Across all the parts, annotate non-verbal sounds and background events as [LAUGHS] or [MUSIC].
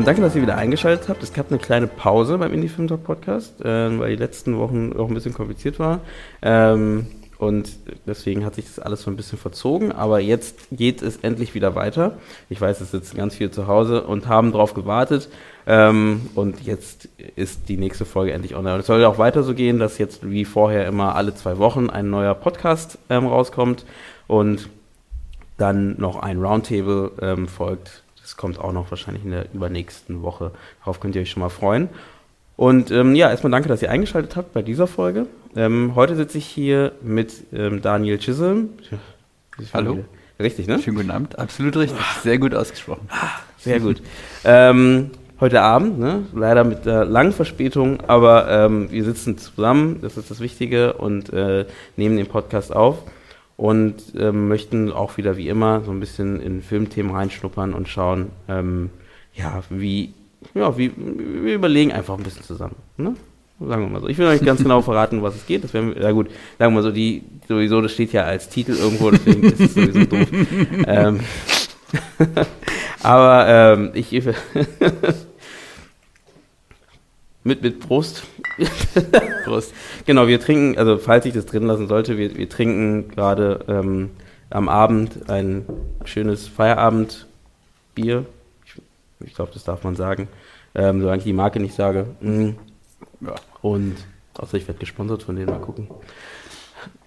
Ähm, danke, dass ihr wieder eingeschaltet habt. Es gab eine kleine Pause beim Indie Film Talk Podcast, äh, weil die letzten Wochen auch ein bisschen kompliziert war. Ähm, und deswegen hat sich das alles so ein bisschen verzogen. Aber jetzt geht es endlich wieder weiter. Ich weiß, es sitzen ganz viele zu Hause und haben darauf gewartet. Ähm, und jetzt ist die nächste Folge endlich online. Und es soll auch weiter so gehen, dass jetzt wie vorher immer alle zwei Wochen ein neuer Podcast ähm, rauskommt und dann noch ein Roundtable ähm, folgt das kommt auch noch wahrscheinlich in der übernächsten Woche. Darauf könnt ihr euch schon mal freuen. Und ähm, ja, erstmal danke, dass ihr eingeschaltet habt bei dieser Folge. Ähm, heute sitze ich hier mit ähm, Daniel Chisholm. Hallo. Richtig, ne? Schönen guten Abend. Absolut richtig. Sehr gut ausgesprochen. Sehr gut. ähm, heute Abend, ne? leider mit äh, langen Verspätung, aber ähm, wir sitzen zusammen, das ist das Wichtige, und äh, nehmen den Podcast auf und ähm, möchten auch wieder wie immer so ein bisschen in Filmthemen reinschnuppern und schauen, ähm, ja, wie, ja, wie, wir überlegen einfach ein bisschen zusammen. Ne? Sagen wir mal so. Ich will nicht ganz genau verraten, was es geht. Das wäre, ja gut, sagen wir mal so, die, sowieso, das steht ja als Titel irgendwo, deswegen ist es sowieso doof. [LAUGHS] ähm, [LAUGHS] aber ähm, ich, [LAUGHS] mit, mit Prost. Prost. [LAUGHS] Genau, wir trinken, also falls ich das drin lassen sollte, wir, wir trinken gerade ähm, am Abend ein schönes Feierabendbier. Ich, ich glaube, das darf man sagen. Ähm, solange ich die Marke nicht sage. Mm. Ja. Und außer ich werde gesponsert von denen, mal gucken.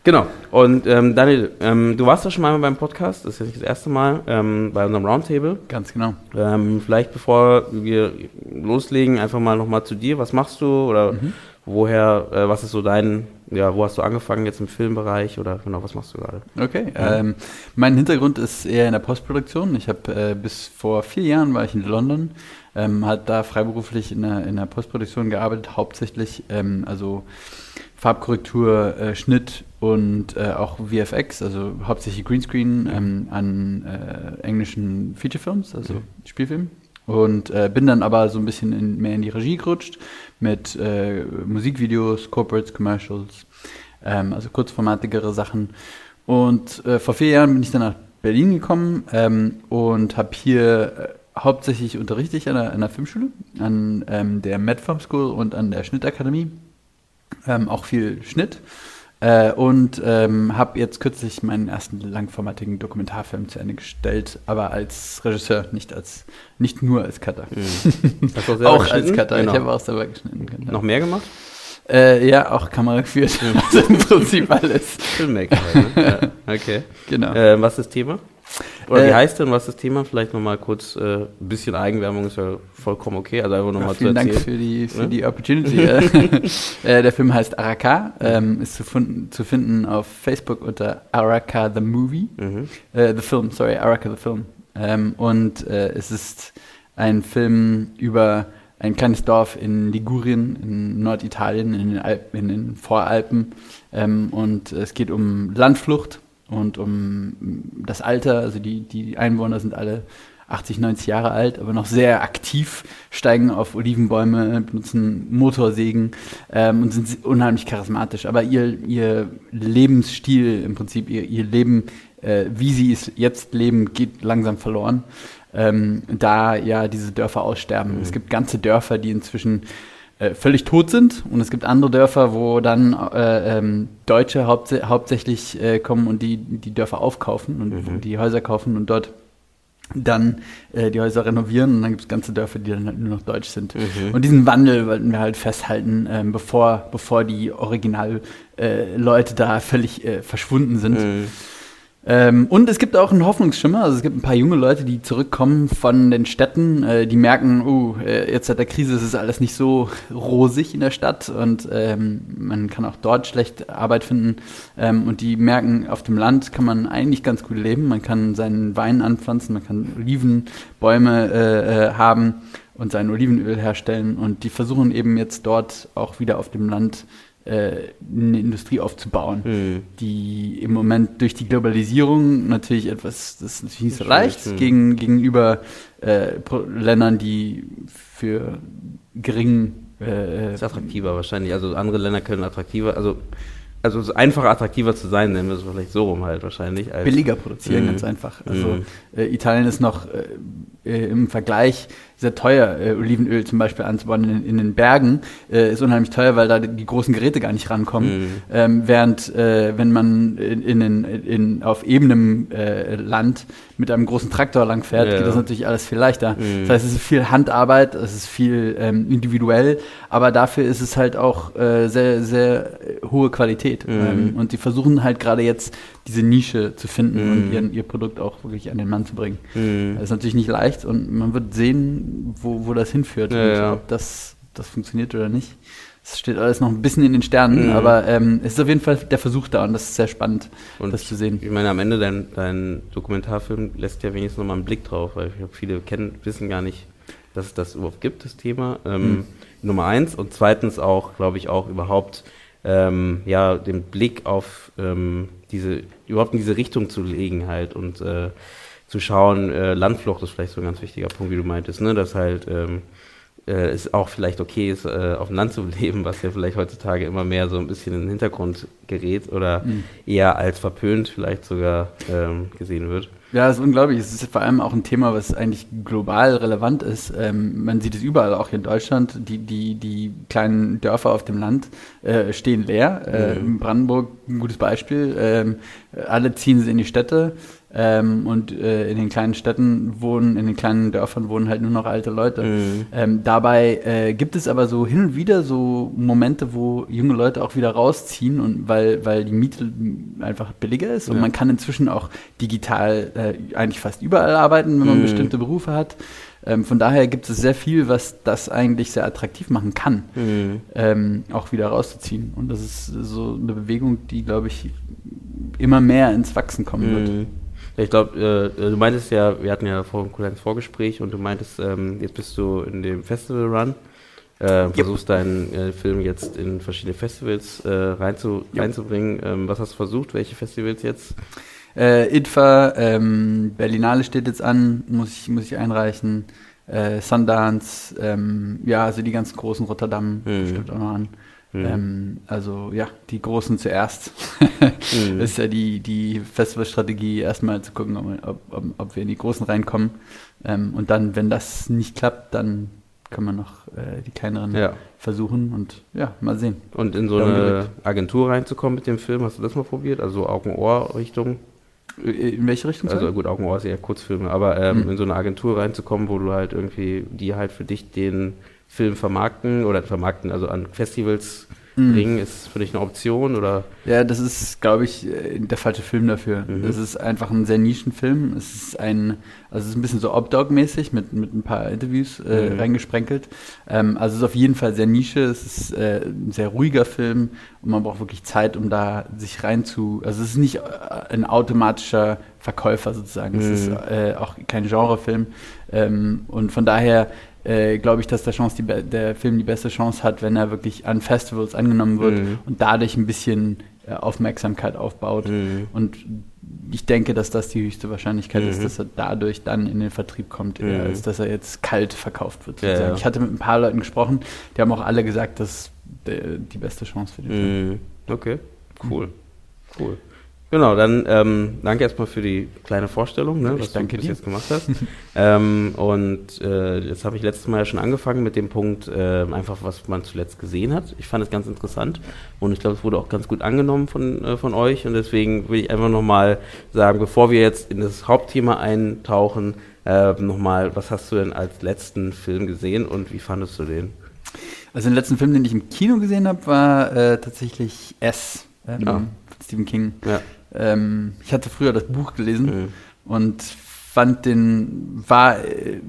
Genau. Und ähm, Daniel, ähm, du warst ja schon mal beim Podcast, das ist ja nicht das erste Mal, ähm, bei unserem Roundtable. Ganz genau. Ähm, vielleicht bevor wir loslegen, einfach mal nochmal zu dir. Was machst du oder mhm. woher, äh, was ist so dein, ja, wo hast du angefangen jetzt im Filmbereich oder genau, was machst du gerade? Okay. Ja. Ähm, mein Hintergrund ist eher in der Postproduktion. Ich habe äh, bis vor vier Jahren war ich in London, ähm, hat da freiberuflich in der, in der Postproduktion gearbeitet, hauptsächlich, ähm, also Farbkorrektur, äh, Schnitt und äh, auch VFX, also hauptsächlich Greenscreen ähm, an äh, englischen Featurefilms, also mhm. Spielfilmen. Und äh, bin dann aber so ein bisschen in, mehr in die Regie gerutscht mit äh, Musikvideos, Corporates, Commercials, ähm, also kurzformatigere Sachen. Und äh, vor vier Jahren bin ich dann nach Berlin gekommen ähm, und habe hier hauptsächlich unterrichte ich an der, an der Filmschule, an ähm, der Medfilm School und an der Schnittakademie ähm, auch viel Schnitt. Äh, und ähm, habe jetzt kürzlich meinen ersten langformatigen Dokumentarfilm zu Ende gestellt, aber als Regisseur, nicht als nicht nur als Cutter. Mhm. [LAUGHS] auch als Cutter, genau. ich habe auch selber geschnitten. Genau. Noch mehr gemacht? Äh, ja, auch Kamera geführt. Mhm. [LAUGHS] also im Prinzip alles. Filmmaker. Halt, ne? ja. Okay. [LAUGHS] Genau. Äh, was ist das Thema? Oder wie äh, heißt denn, was das Thema? Vielleicht nochmal kurz, äh, ein bisschen Eigenwerbung ist ja vollkommen okay, also einfach nochmal ja, zu erzählen. Vielen Dank für die, für ja? die Opportunity. [LAUGHS] äh, der Film heißt Araka, ähm, ist zu, zu, finden auf Facebook unter Araka the Movie, mhm. äh, the Film, sorry, Araka the Film. Ähm, und äh, es ist ein Film über ein kleines Dorf in Ligurien, in Norditalien, in den, Alpen, in den Voralpen. Ähm, und es geht um Landflucht und um das Alter, also die, die Einwohner sind alle 80, 90 Jahre alt, aber noch sehr aktiv, steigen auf Olivenbäume, benutzen Motorsägen ähm, und sind unheimlich charismatisch. Aber ihr, ihr Lebensstil im Prinzip, ihr, ihr Leben, äh, wie sie es jetzt leben, geht langsam verloren. Ähm, da ja diese Dörfer aussterben. Mhm. Es gibt ganze Dörfer, die inzwischen äh, völlig tot sind. Und es gibt andere Dörfer, wo dann äh, ähm, Deutsche hauptsä hauptsächlich äh, kommen und die, die Dörfer aufkaufen und mhm. die Häuser kaufen und dort dann äh, die Häuser renovieren und dann gibt es ganze Dörfer, die dann halt nur noch deutsch sind. Mhm. Und diesen Wandel wollten wir halt festhalten, ähm, bevor, bevor die Original-Leute äh, da völlig äh, verschwunden sind. Mhm. Ähm, und es gibt auch einen Hoffnungsschimmer. Also es gibt ein paar junge Leute, die zurückkommen von den Städten, äh, die merken, uh, äh, jetzt seit der Krise ist es alles nicht so rosig in der Stadt und ähm, man kann auch dort schlecht Arbeit finden. Ähm, und die merken, auf dem Land kann man eigentlich ganz gut leben. Man kann seinen Wein anpflanzen, man kann Olivenbäume äh, äh, haben und sein Olivenöl herstellen. Und die versuchen eben jetzt dort auch wieder auf dem Land eine Industrie aufzubauen, mhm. die im Moment durch die Globalisierung natürlich etwas, das ist natürlich nicht so leicht, mhm. gegen, gegenüber äh, Ländern, die für geringen äh, ist attraktiver wahrscheinlich. Also andere Länder können attraktiver, also also es ist einfacher, attraktiver zu sein, nennen wir es vielleicht so rum halt wahrscheinlich. Billiger produzieren, mm. ganz einfach. Also mm. äh, Italien ist noch äh, äh im Vergleich sehr teuer, äh, Olivenöl zum Beispiel anzubauen in, in den Bergen, äh, ist unheimlich teuer, weil da die großen Geräte gar nicht rankommen. Mhm. Ähm, während äh, wenn man in, in, in, auf ebenem äh, Land mit einem großen Traktor langfährt, ja. geht das natürlich alles viel leichter. Mhm. Das heißt, es ist viel Handarbeit, es ist viel ähm, individuell, aber dafür ist es halt auch äh, sehr, sehr hohe Qualität. Mhm. Ähm, und die versuchen halt gerade jetzt diese Nische zu finden und mhm. ihren, ihr Produkt auch wirklich an den Mann zu bringen. Mhm. Das ist natürlich nicht leicht und man wird sehen, wo, wo das hinführt ja, und ja. ob das, das funktioniert oder nicht. Es steht alles noch ein bisschen in den Sternen, mhm. aber ähm, es ist auf jeden Fall der Versuch da und das ist sehr spannend, und das zu sehen. Ich meine, am Ende dein, dein Dokumentarfilm lässt ja wenigstens nochmal einen Blick drauf, weil ich glaube, viele kennen, wissen gar nicht, dass es das überhaupt gibt, das Thema. Ähm, mhm. Nummer eins und zweitens auch, glaube ich, auch überhaupt ähm, ja, den Blick auf ähm, diese, überhaupt in diese Richtung zu legen halt und äh, zu schauen, äh, Landflucht ist vielleicht so ein ganz wichtiger Punkt, wie du meintest, ne? dass halt ähm, äh, es auch vielleicht okay ist, äh, auf dem Land zu [LAUGHS] leben, was ja vielleicht heutzutage immer mehr so ein bisschen in den Hintergrund gerät oder mhm. eher als verpönt vielleicht sogar ähm, gesehen wird. Ja, das ist unglaublich. Es ist vor allem auch ein Thema, was eigentlich global relevant ist. Ähm, man sieht es überall, auch hier in Deutschland. Die, die, die kleinen Dörfer auf dem Land äh, stehen leer. Äh, mhm. Brandenburg ein gutes Beispiel. Ähm, alle ziehen sie in die Städte. Ähm, und äh, in den kleinen Städten wohnen, in den kleinen Dörfern wohnen halt nur noch alte Leute. Mhm. Ähm, dabei äh, gibt es aber so hin und wieder so Momente, wo junge Leute auch wieder rausziehen und weil, weil die Miete einfach billiger ist und ja. man kann inzwischen auch digital äh, eigentlich fast überall arbeiten, wenn man mhm. bestimmte Berufe hat. Ähm, von daher gibt es sehr viel, was das eigentlich sehr attraktiv machen kann, mhm. ähm, auch wieder rauszuziehen. Und das ist so eine Bewegung, die, glaube ich, immer mehr ins Wachsen kommen wird. Ich glaube, äh, du meintest ja, wir hatten ja vor ein kleines Vorgespräch und du meintest, ähm, jetzt bist du in dem Festival Run. Äh, versuchst yep. deinen äh, Film jetzt in verschiedene Festivals äh, reinzu, yep. reinzubringen. Ähm, was hast du versucht? Welche Festivals jetzt? Äh, IDFA, ähm, Berlinale steht jetzt an, muss ich, muss ich einreichen. Äh, Sundance, ähm, ja, also die ganzen großen Rotterdam mhm. steht auch noch an. Mhm. Ähm, also ja, die Großen zuerst. mhm. Das [LAUGHS] ist ja die, die Festivalstrategie, erstmal zu gucken, ob, ob, ob, wir in die Großen reinkommen. Ähm, und dann, wenn das nicht klappt, dann können wir noch äh, die kleineren ja. versuchen und ja, mal sehen. Und in so eine Agentur reinzukommen mit dem Film, hast du das mal probiert? Also Augen-Ohr-Richtung? In welche Richtung? Also gut, Augen-Ohr ist eher Kurzfilme, aber ähm, mhm. in so eine Agentur reinzukommen, wo du halt irgendwie, die halt für dich den Film vermarkten oder vermarkten, also an Festivals mhm. bringen, ist für dich eine Option oder? Ja, das ist, glaube ich, äh, der falsche Film dafür. Mhm. Das ist einfach ein sehr Nischenfilm. Es ist ein, also es ist ein bisschen so Obdog-mäßig mit, mit ein paar Interviews äh, mhm. reingesprenkelt. Ähm, also es ist auf jeden Fall sehr Nische. Es ist äh, ein sehr ruhiger Film und man braucht wirklich Zeit, um da sich rein zu, also es ist nicht äh, ein automatischer Verkäufer sozusagen. Es ist mhm. äh, auch kein Genrefilm. Ähm, und von daher äh, glaube ich, dass der, Chance die, der Film die beste Chance hat, wenn er wirklich an Festivals angenommen wird mhm. und dadurch ein bisschen äh, Aufmerksamkeit aufbaut. Mhm. Und ich denke, dass das die höchste Wahrscheinlichkeit mhm. ist, dass er dadurch dann in den Vertrieb kommt, mhm. als dass er jetzt kalt verkauft wird. Ja, ja. Ich hatte mit ein paar Leuten gesprochen, die haben auch alle gesagt, das ist die beste Chance für den Film. Mhm. Okay, cool. Cool. Genau, dann ähm, danke erstmal für die kleine Vorstellung, ne, was du bis jetzt gemacht hast. [LAUGHS] ähm, und äh, jetzt habe ich letztes Mal ja schon angefangen mit dem Punkt, äh, einfach was man zuletzt gesehen hat. Ich fand es ganz interessant und ich glaube, es wurde auch ganz gut angenommen von, äh, von euch und deswegen will ich einfach nochmal sagen, bevor wir jetzt in das Hauptthema eintauchen, äh, nochmal, was hast du denn als letzten Film gesehen und wie fandest du den? Also den letzten Film, den ich im Kino gesehen habe, war äh, tatsächlich S ähm, ah. von Stephen King. Ja. Ähm, ich hatte früher das Buch gelesen mhm. und fand den, war, äh,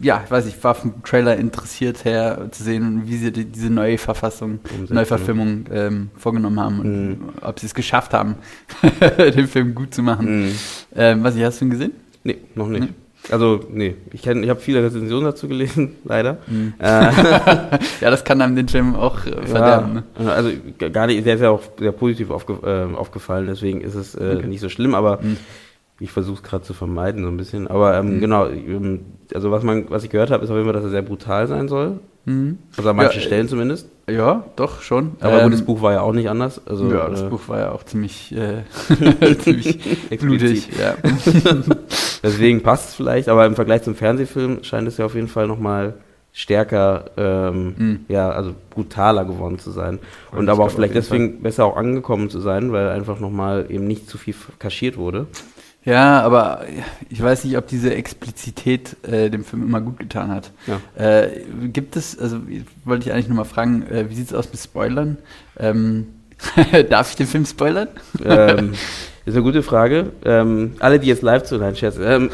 ja, ich weiß nicht, war vom Trailer interessiert her zu sehen, wie sie die, diese neue Verfassung, Umsetzung. Neuverfilmung ähm, vorgenommen haben und mhm. ob sie es geschafft haben, [LAUGHS] den Film gut zu machen. Mhm. Ähm, was hast du ihn gesehen? Nee, noch nicht. Nee. Also, nee, ich, ich habe viele Rezensionen dazu gelesen, [LAUGHS] leider. Mhm. Äh, [LAUGHS] ja, das kann einem den Film auch äh, verderben. Ja, ne? Also gar nicht, der ist ja auch sehr positiv aufge, äh, aufgefallen, deswegen ist es äh, okay. nicht so schlimm, aber mhm. Ich versuche es gerade zu vermeiden, so ein bisschen. Aber ähm, mhm. genau, ähm, also was man, was ich gehört habe, ist auf jeden Fall, dass er sehr brutal sein soll. Mhm. Also an manchen ja, Stellen zumindest. Ja, doch, schon. Aber ähm, gut, das Buch war ja auch nicht anders. Also, ja, das äh, Buch war ja auch ziemlich, äh, [LAUGHS] [LAUGHS] ziemlich blutig. Ja. [LAUGHS] Deswegen passt es vielleicht, aber im Vergleich zum Fernsehfilm scheint es ja auf jeden Fall nochmal stärker, ähm, mhm. ja, also brutaler geworden zu sein. Und, Und aber auch vielleicht deswegen Fall. besser auch angekommen zu sein, weil einfach nochmal eben nicht zu viel kaschiert wurde. Ja, aber ich weiß nicht, ob diese Explizität äh, dem Film immer gut getan hat. Ja. Äh, gibt es, also wollte ich eigentlich nochmal fragen, äh, wie sieht es aus mit Spoilern? Ähm, [LAUGHS] darf ich den Film spoilern? Ähm, ist eine gute Frage. Ähm, alle, die jetzt live zuhören, Scherz, ähm,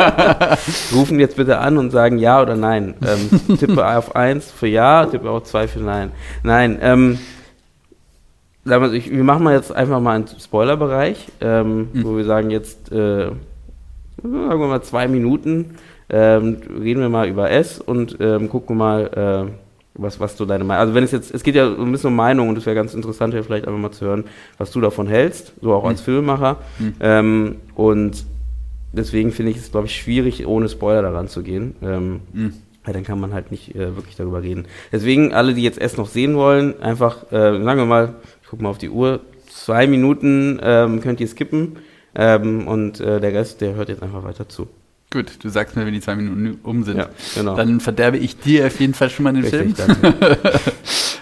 [LAUGHS] rufen jetzt bitte an und sagen ja oder nein. Ähm, tippe auf eins für ja, tippe auf zwei für nein. Nein, ähm, wir, ich, wir machen mal jetzt einfach mal einen Spoilerbereich, ähm, mhm. wo wir sagen jetzt, äh, sagen wir mal zwei Minuten, ähm, reden wir mal über S und ähm, gucken mal, äh, was, was du deine Meinung, also wenn es jetzt, es geht ja ein bisschen um Meinung und es wäre ganz interessant, ja vielleicht einfach mal zu hören, was du davon hältst, so auch mhm. als Filmemacher. Mhm. Ähm, und deswegen finde ich es, glaube ich, schwierig, ohne Spoiler daran zu gehen. Ähm, mhm. Weil dann kann man halt nicht äh, wirklich darüber reden. Deswegen, alle, die jetzt erst noch sehen wollen, einfach, äh, sagen wir mal, ich gucke mal auf die Uhr, zwei Minuten ähm, könnt ihr skippen ähm, und äh, der Rest, der hört jetzt einfach weiter zu. Gut, du sagst mir, wenn die zwei Minuten um sind. Ja, genau. Dann verderbe ich dir auf jeden Fall schon mal den Richtig, Film. [LAUGHS]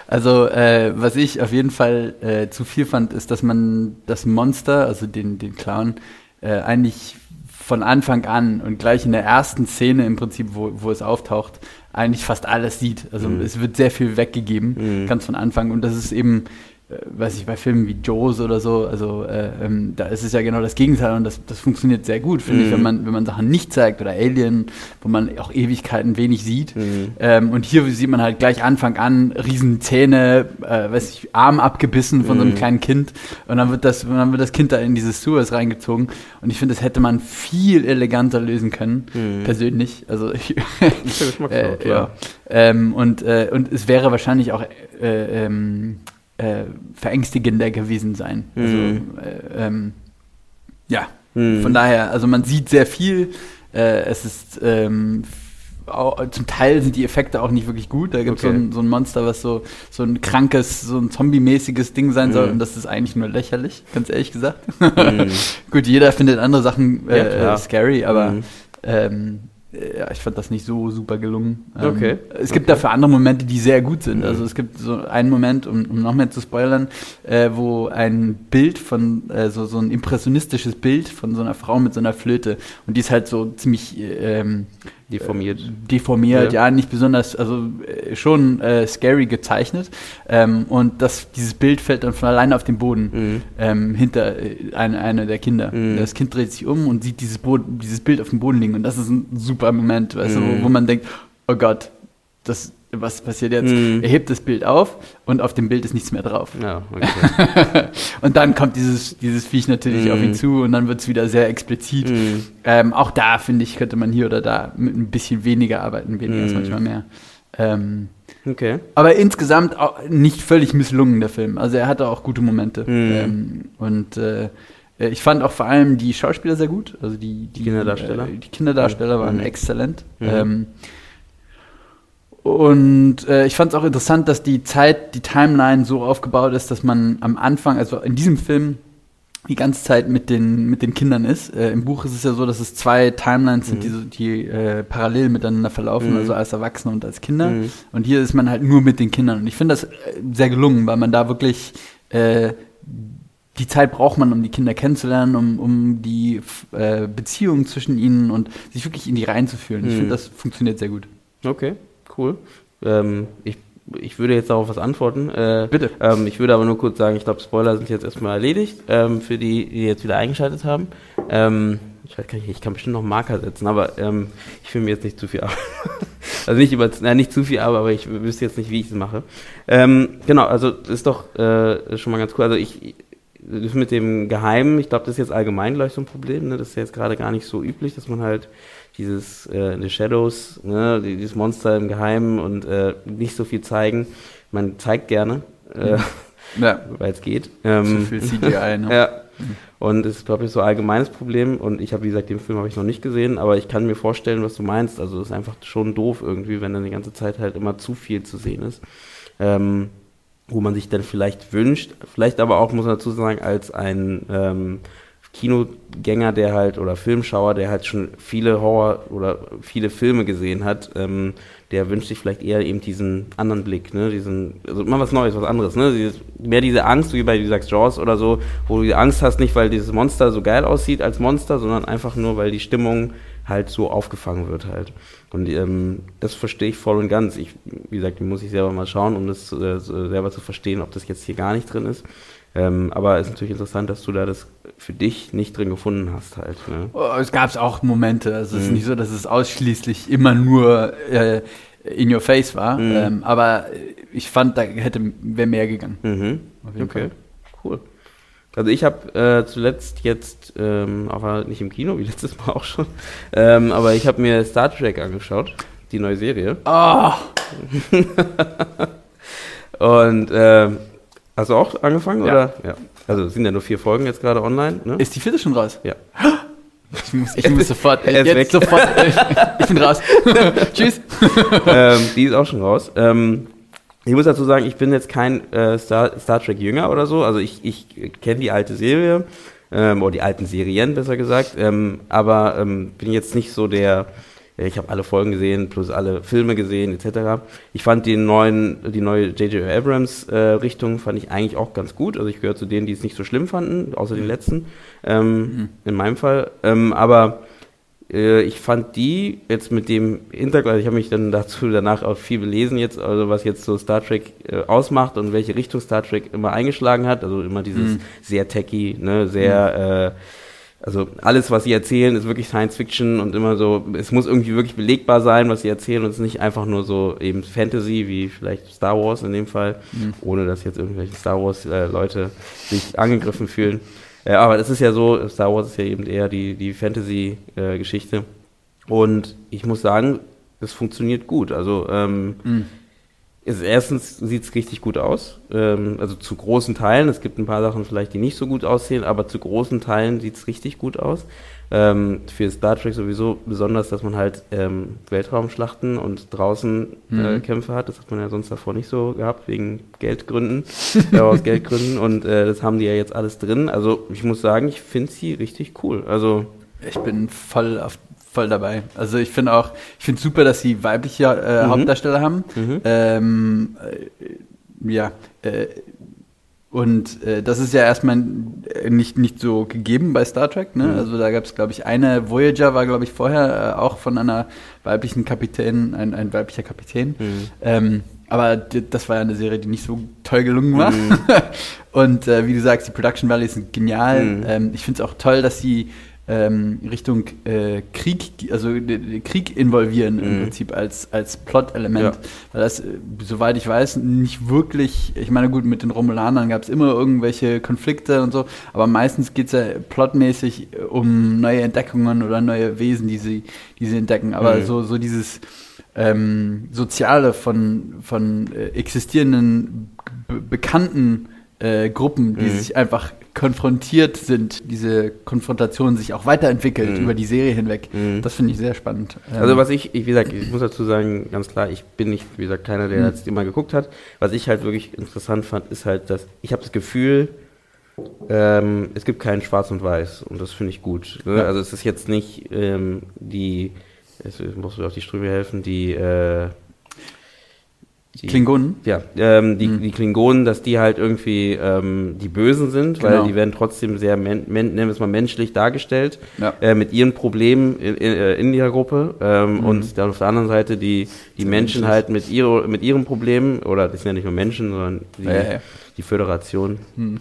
also, äh, was ich auf jeden Fall äh, zu viel fand, ist, dass man das Monster, also den, den Clown, äh, eigentlich von Anfang an und gleich in der ersten Szene im Prinzip, wo, wo es auftaucht, eigentlich fast alles sieht. Also mhm. es wird sehr viel weggegeben, mhm. ganz von Anfang. Und das ist eben weiß ich, bei Filmen wie Joes oder so, also äh, ähm, da ist es ja genau das Gegenteil und das, das funktioniert sehr gut, finde mhm. ich, wenn man, wenn man Sachen nicht zeigt oder Alien, wo man auch Ewigkeiten wenig sieht. Mhm. Ähm, und hier sieht man halt gleich Anfang an Riesenzähne, äh, weiß ich, Arm abgebissen von mhm. so einem mhm. kleinen Kind und dann wird das, dann wird das Kind da in dieses Sewers reingezogen und ich finde, das hätte man viel eleganter lösen können, mhm. persönlich. Also [LAUGHS] ich, äh, ja. Ähm, und, äh, und es wäre wahrscheinlich auch äh, ähm, äh, verängstigender gewesen sein. Also, mhm. äh, ähm, ja, mhm. von daher, also man sieht sehr viel. Äh, es ist ähm, auch, zum Teil sind die Effekte auch nicht wirklich gut. Da gibt es okay. so, so, ein Monster, was so, so ein krankes, so ein zombie-mäßiges Ding sein soll. Mhm. Und das ist eigentlich nur lächerlich, ganz ehrlich gesagt. Mhm. [LAUGHS] gut, jeder findet andere Sachen äh, ja, scary, aber mhm. ähm, ja, ich fand das nicht so super gelungen. Ähm, okay. es gibt okay. dafür andere Momente, die sehr gut sind. Also es gibt so einen Moment, um, um noch mehr zu spoilern, äh, wo ein Bild von, äh, so, so ein impressionistisches Bild von so einer Frau mit so einer Flöte und die ist halt so ziemlich ähm, Deformiert. Äh, deformiert, ja. ja. nicht besonders, also äh, schon äh, scary gezeichnet. Ähm, und das, dieses Bild fällt dann von alleine auf den Boden mhm. ähm, hinter äh, eine, eine der Kinder. Mhm. Das Kind dreht sich um und sieht dieses, Boden, dieses Bild auf dem Boden liegen. Und das ist ein super Moment, weißt mhm. du, wo, wo man denkt, oh Gott, das, was passiert jetzt? Mm. Er hebt das Bild auf und auf dem Bild ist nichts mehr drauf. Ja, okay. [LAUGHS] und dann kommt dieses, dieses Viech natürlich mm. auf ihn zu und dann wird es wieder sehr explizit. Mm. Ähm, auch da, finde ich, könnte man hier oder da mit ein bisschen weniger arbeiten, weniger als manchmal mehr. Ähm, okay. Aber insgesamt auch nicht völlig misslungen, der Film. Also er hatte auch gute Momente. Ähm, und äh, ich fand auch vor allem die Schauspieler sehr gut. Also die, die Kinderdarsteller. Äh, die Kinderdarsteller waren mhm. exzellent. Mhm. Ähm, und äh, ich fand es auch interessant, dass die Zeit, die Timeline so aufgebaut ist, dass man am Anfang, also in diesem Film, die ganze Zeit mit den, mit den Kindern ist. Äh, Im Buch ist es ja so, dass es zwei Timelines mhm. sind, die, die äh, parallel miteinander verlaufen, mhm. also als Erwachsene und als Kinder. Mhm. Und hier ist man halt nur mit den Kindern. Und ich finde das äh, sehr gelungen, weil man da wirklich äh, die Zeit braucht man, um die Kinder kennenzulernen, um, um die äh, Beziehung zwischen ihnen und sich wirklich in die reinzufühlen. Ich finde, mhm. das funktioniert sehr gut. Okay cool. Ähm, ich, ich würde jetzt darauf was antworten. Äh, Bitte. Ähm, ich würde aber nur kurz sagen, ich glaube, Spoiler sind jetzt erstmal erledigt, ähm, für die, die jetzt wieder eingeschaltet haben. Ähm, ich weiß gar nicht, ich kann bestimmt noch einen Marker setzen, aber ähm, ich will mir jetzt nicht zu viel Arbeit. [LAUGHS] also nicht über, nein, nicht zu viel Arbeit, aber ich wüsste jetzt nicht, wie ich es mache. Ähm, genau, also ist doch äh, schon mal ganz cool. Also ich das mit dem Geheimen, ich glaube, das ist jetzt allgemein gleich so ein Problem. Ne? Das ist jetzt gerade gar nicht so üblich, dass man halt dieses äh, The Shadows, ne? dieses Monster im Geheimen und äh, nicht so viel zeigen. Man zeigt gerne, äh, ja. [LAUGHS] weil es geht. Ähm, Zu viel CGI. [LAUGHS] Ne? ja. Und das ist, glaube ich, so ein allgemeines Problem. Und ich habe, wie gesagt, den Film habe ich noch nicht gesehen, aber ich kann mir vorstellen, was du meinst. Also es ist einfach schon doof irgendwie, wenn dann die ganze Zeit halt immer zu viel zu sehen ist. Ähm, wo man sich dann vielleicht wünscht, vielleicht aber auch, muss man dazu sagen, als ein ähm, Kinogänger, der halt, oder Filmschauer, der halt schon viele Horror oder viele Filme gesehen hat, ähm, der wünscht sich vielleicht eher eben diesen anderen Blick, ne, diesen, also mal was Neues, was anderes, ne, dieses, mehr diese Angst, wie bei, wie du sagst, Jaws oder so, wo du die Angst hast, nicht weil dieses Monster so geil aussieht als Monster, sondern einfach nur, weil die Stimmung halt so aufgefangen wird halt. Und ähm, das verstehe ich voll und ganz. Ich, wie gesagt, muss ich selber mal schauen, um das äh, selber zu verstehen, ob das jetzt hier gar nicht drin ist. Ähm, aber es ist natürlich interessant, dass du da das für dich nicht drin gefunden hast halt. Ne? Oh, es gab auch Momente. Also mhm. es ist mhm. nicht so, dass es ausschließlich immer nur äh, in your face war. Mhm. Ähm, aber ich fand, da hätte wäre mehr gegangen. Mhm. okay, Fall. cool. Also ich habe äh, zuletzt jetzt, ähm, aber nicht im Kino, wie [LAUGHS] letztes Mal auch schon, ähm, aber ich habe mir Star Trek angeschaut, die neue Serie. Oh. [LAUGHS] Und äh, hast du auch angefangen ja. oder? Ja. Also es sind ja nur vier Folgen jetzt gerade online. Ne? Ist die vierte schon raus? Ja. [GASPS] Ich muss, ich muss [LAUGHS] sofort, er jetzt weg. sofort, [LAUGHS] ich bin raus. [LAUGHS] Tschüss. Ähm, die ist auch schon raus. Ähm, ich muss dazu sagen, ich bin jetzt kein äh, Star, Star Trek Jünger oder so. Also ich, ich kenne die alte Serie, ähm, oder die alten Serien besser gesagt, ähm, aber ähm, bin jetzt nicht so der, ich habe alle Folgen gesehen, plus alle Filme gesehen, etc. Ich fand den neuen, die neue J.J. Abrams äh, Richtung fand ich eigentlich auch ganz gut. Also ich gehöre zu denen, die es nicht so schlimm fanden, außer den letzten, ähm, mhm. in meinem Fall. Ähm, aber äh, ich fand die jetzt mit dem Hintergrund, also ich habe mich dann dazu danach auch viel belesen jetzt, also was jetzt so Star Trek äh, ausmacht und welche Richtung Star Trek immer eingeschlagen hat, also immer dieses mhm. sehr techy, ne, sehr, mhm. Also alles, was sie erzählen, ist wirklich Science Fiction und immer so, es muss irgendwie wirklich belegbar sein, was sie erzählen und es ist nicht einfach nur so eben Fantasy, wie vielleicht Star Wars in dem Fall, mhm. ohne dass jetzt irgendwelche Star Wars äh, Leute sich angegriffen fühlen. Äh, aber das ist ja so, Star Wars ist ja eben eher die, die Fantasy-Geschichte. Äh, und ich muss sagen, das funktioniert gut. Also ähm, mhm. Ist, erstens sieht es richtig gut aus. Ähm, also zu großen Teilen. Es gibt ein paar Sachen vielleicht, die nicht so gut aussehen, aber zu großen Teilen sieht es richtig gut aus. Ähm, für Star Trek sowieso besonders, dass man halt ähm, Weltraumschlachten und draußen äh, mhm. Kämpfe hat. Das hat man ja sonst davor nicht so gehabt, wegen Geldgründen, [LAUGHS] äh, aus Geldgründen. Und äh, das haben die ja jetzt alles drin. Also ich muss sagen, ich finde sie richtig cool. Also ich bin voll auf voll dabei. Also ich finde auch, ich finde super, dass sie weibliche äh, mhm. Hauptdarsteller haben. Mhm. Ähm, äh, ja, äh, und äh, das ist ja erstmal nicht, nicht so gegeben bei Star Trek. Ne? Mhm. Also da gab es, glaube ich, eine Voyager war, glaube ich, vorher äh, auch von einer weiblichen Kapitän, ein, ein weiblicher Kapitän. Mhm. Ähm, aber das war ja eine Serie, die nicht so toll gelungen war. Mhm. [LAUGHS] Und äh, wie du sagst, die Production Values sind genial. Mhm. Ähm, ich finde es auch toll, dass sie ähm, Richtung äh, Krieg, also Krieg involvieren mhm. im Prinzip als, als Plot-Element. Ja. Weil das, äh, soweit ich weiß, nicht wirklich, ich meine, gut, mit den Romulanern gab es immer irgendwelche Konflikte und so, aber meistens geht es ja plotmäßig äh, um neue Entdeckungen oder neue Wesen, die sie, die sie entdecken. Aber mhm. so, so dieses ähm, Soziale von, von äh, existierenden, bekannten äh, Gruppen, die mhm. sich einfach konfrontiert sind, diese Konfrontation sich auch weiterentwickelt mhm. über die Serie hinweg. Mhm. Das finde ich sehr spannend. Also was ich, ich, wie gesagt, ich muss dazu sagen, ganz klar, ich bin nicht, wie gesagt, keiner, der mhm. jetzt immer geguckt hat. Was ich halt wirklich interessant fand, ist halt, dass ich habe das Gefühl, ähm, es gibt kein Schwarz und Weiß und das finde ich gut. Ne? Ja. Also es ist jetzt nicht ähm, die, jetzt musst du auf die Ströme helfen, die äh, die, Klingonen? Ja, ähm, die, mhm. die Klingonen, dass die halt irgendwie ähm, die Bösen sind, genau. weil die werden trotzdem sehr, men, men, nennen wir es mal, menschlich dargestellt, ja. äh, mit ihren Problemen in, in, äh, in ihrer Gruppe ähm, mhm. und dann auf der anderen Seite die, die Menschen halt mit, ihre, mit ihren Problemen, oder das sind ja nicht nur Menschen, sondern die, ja, ja, die Föderation, hm.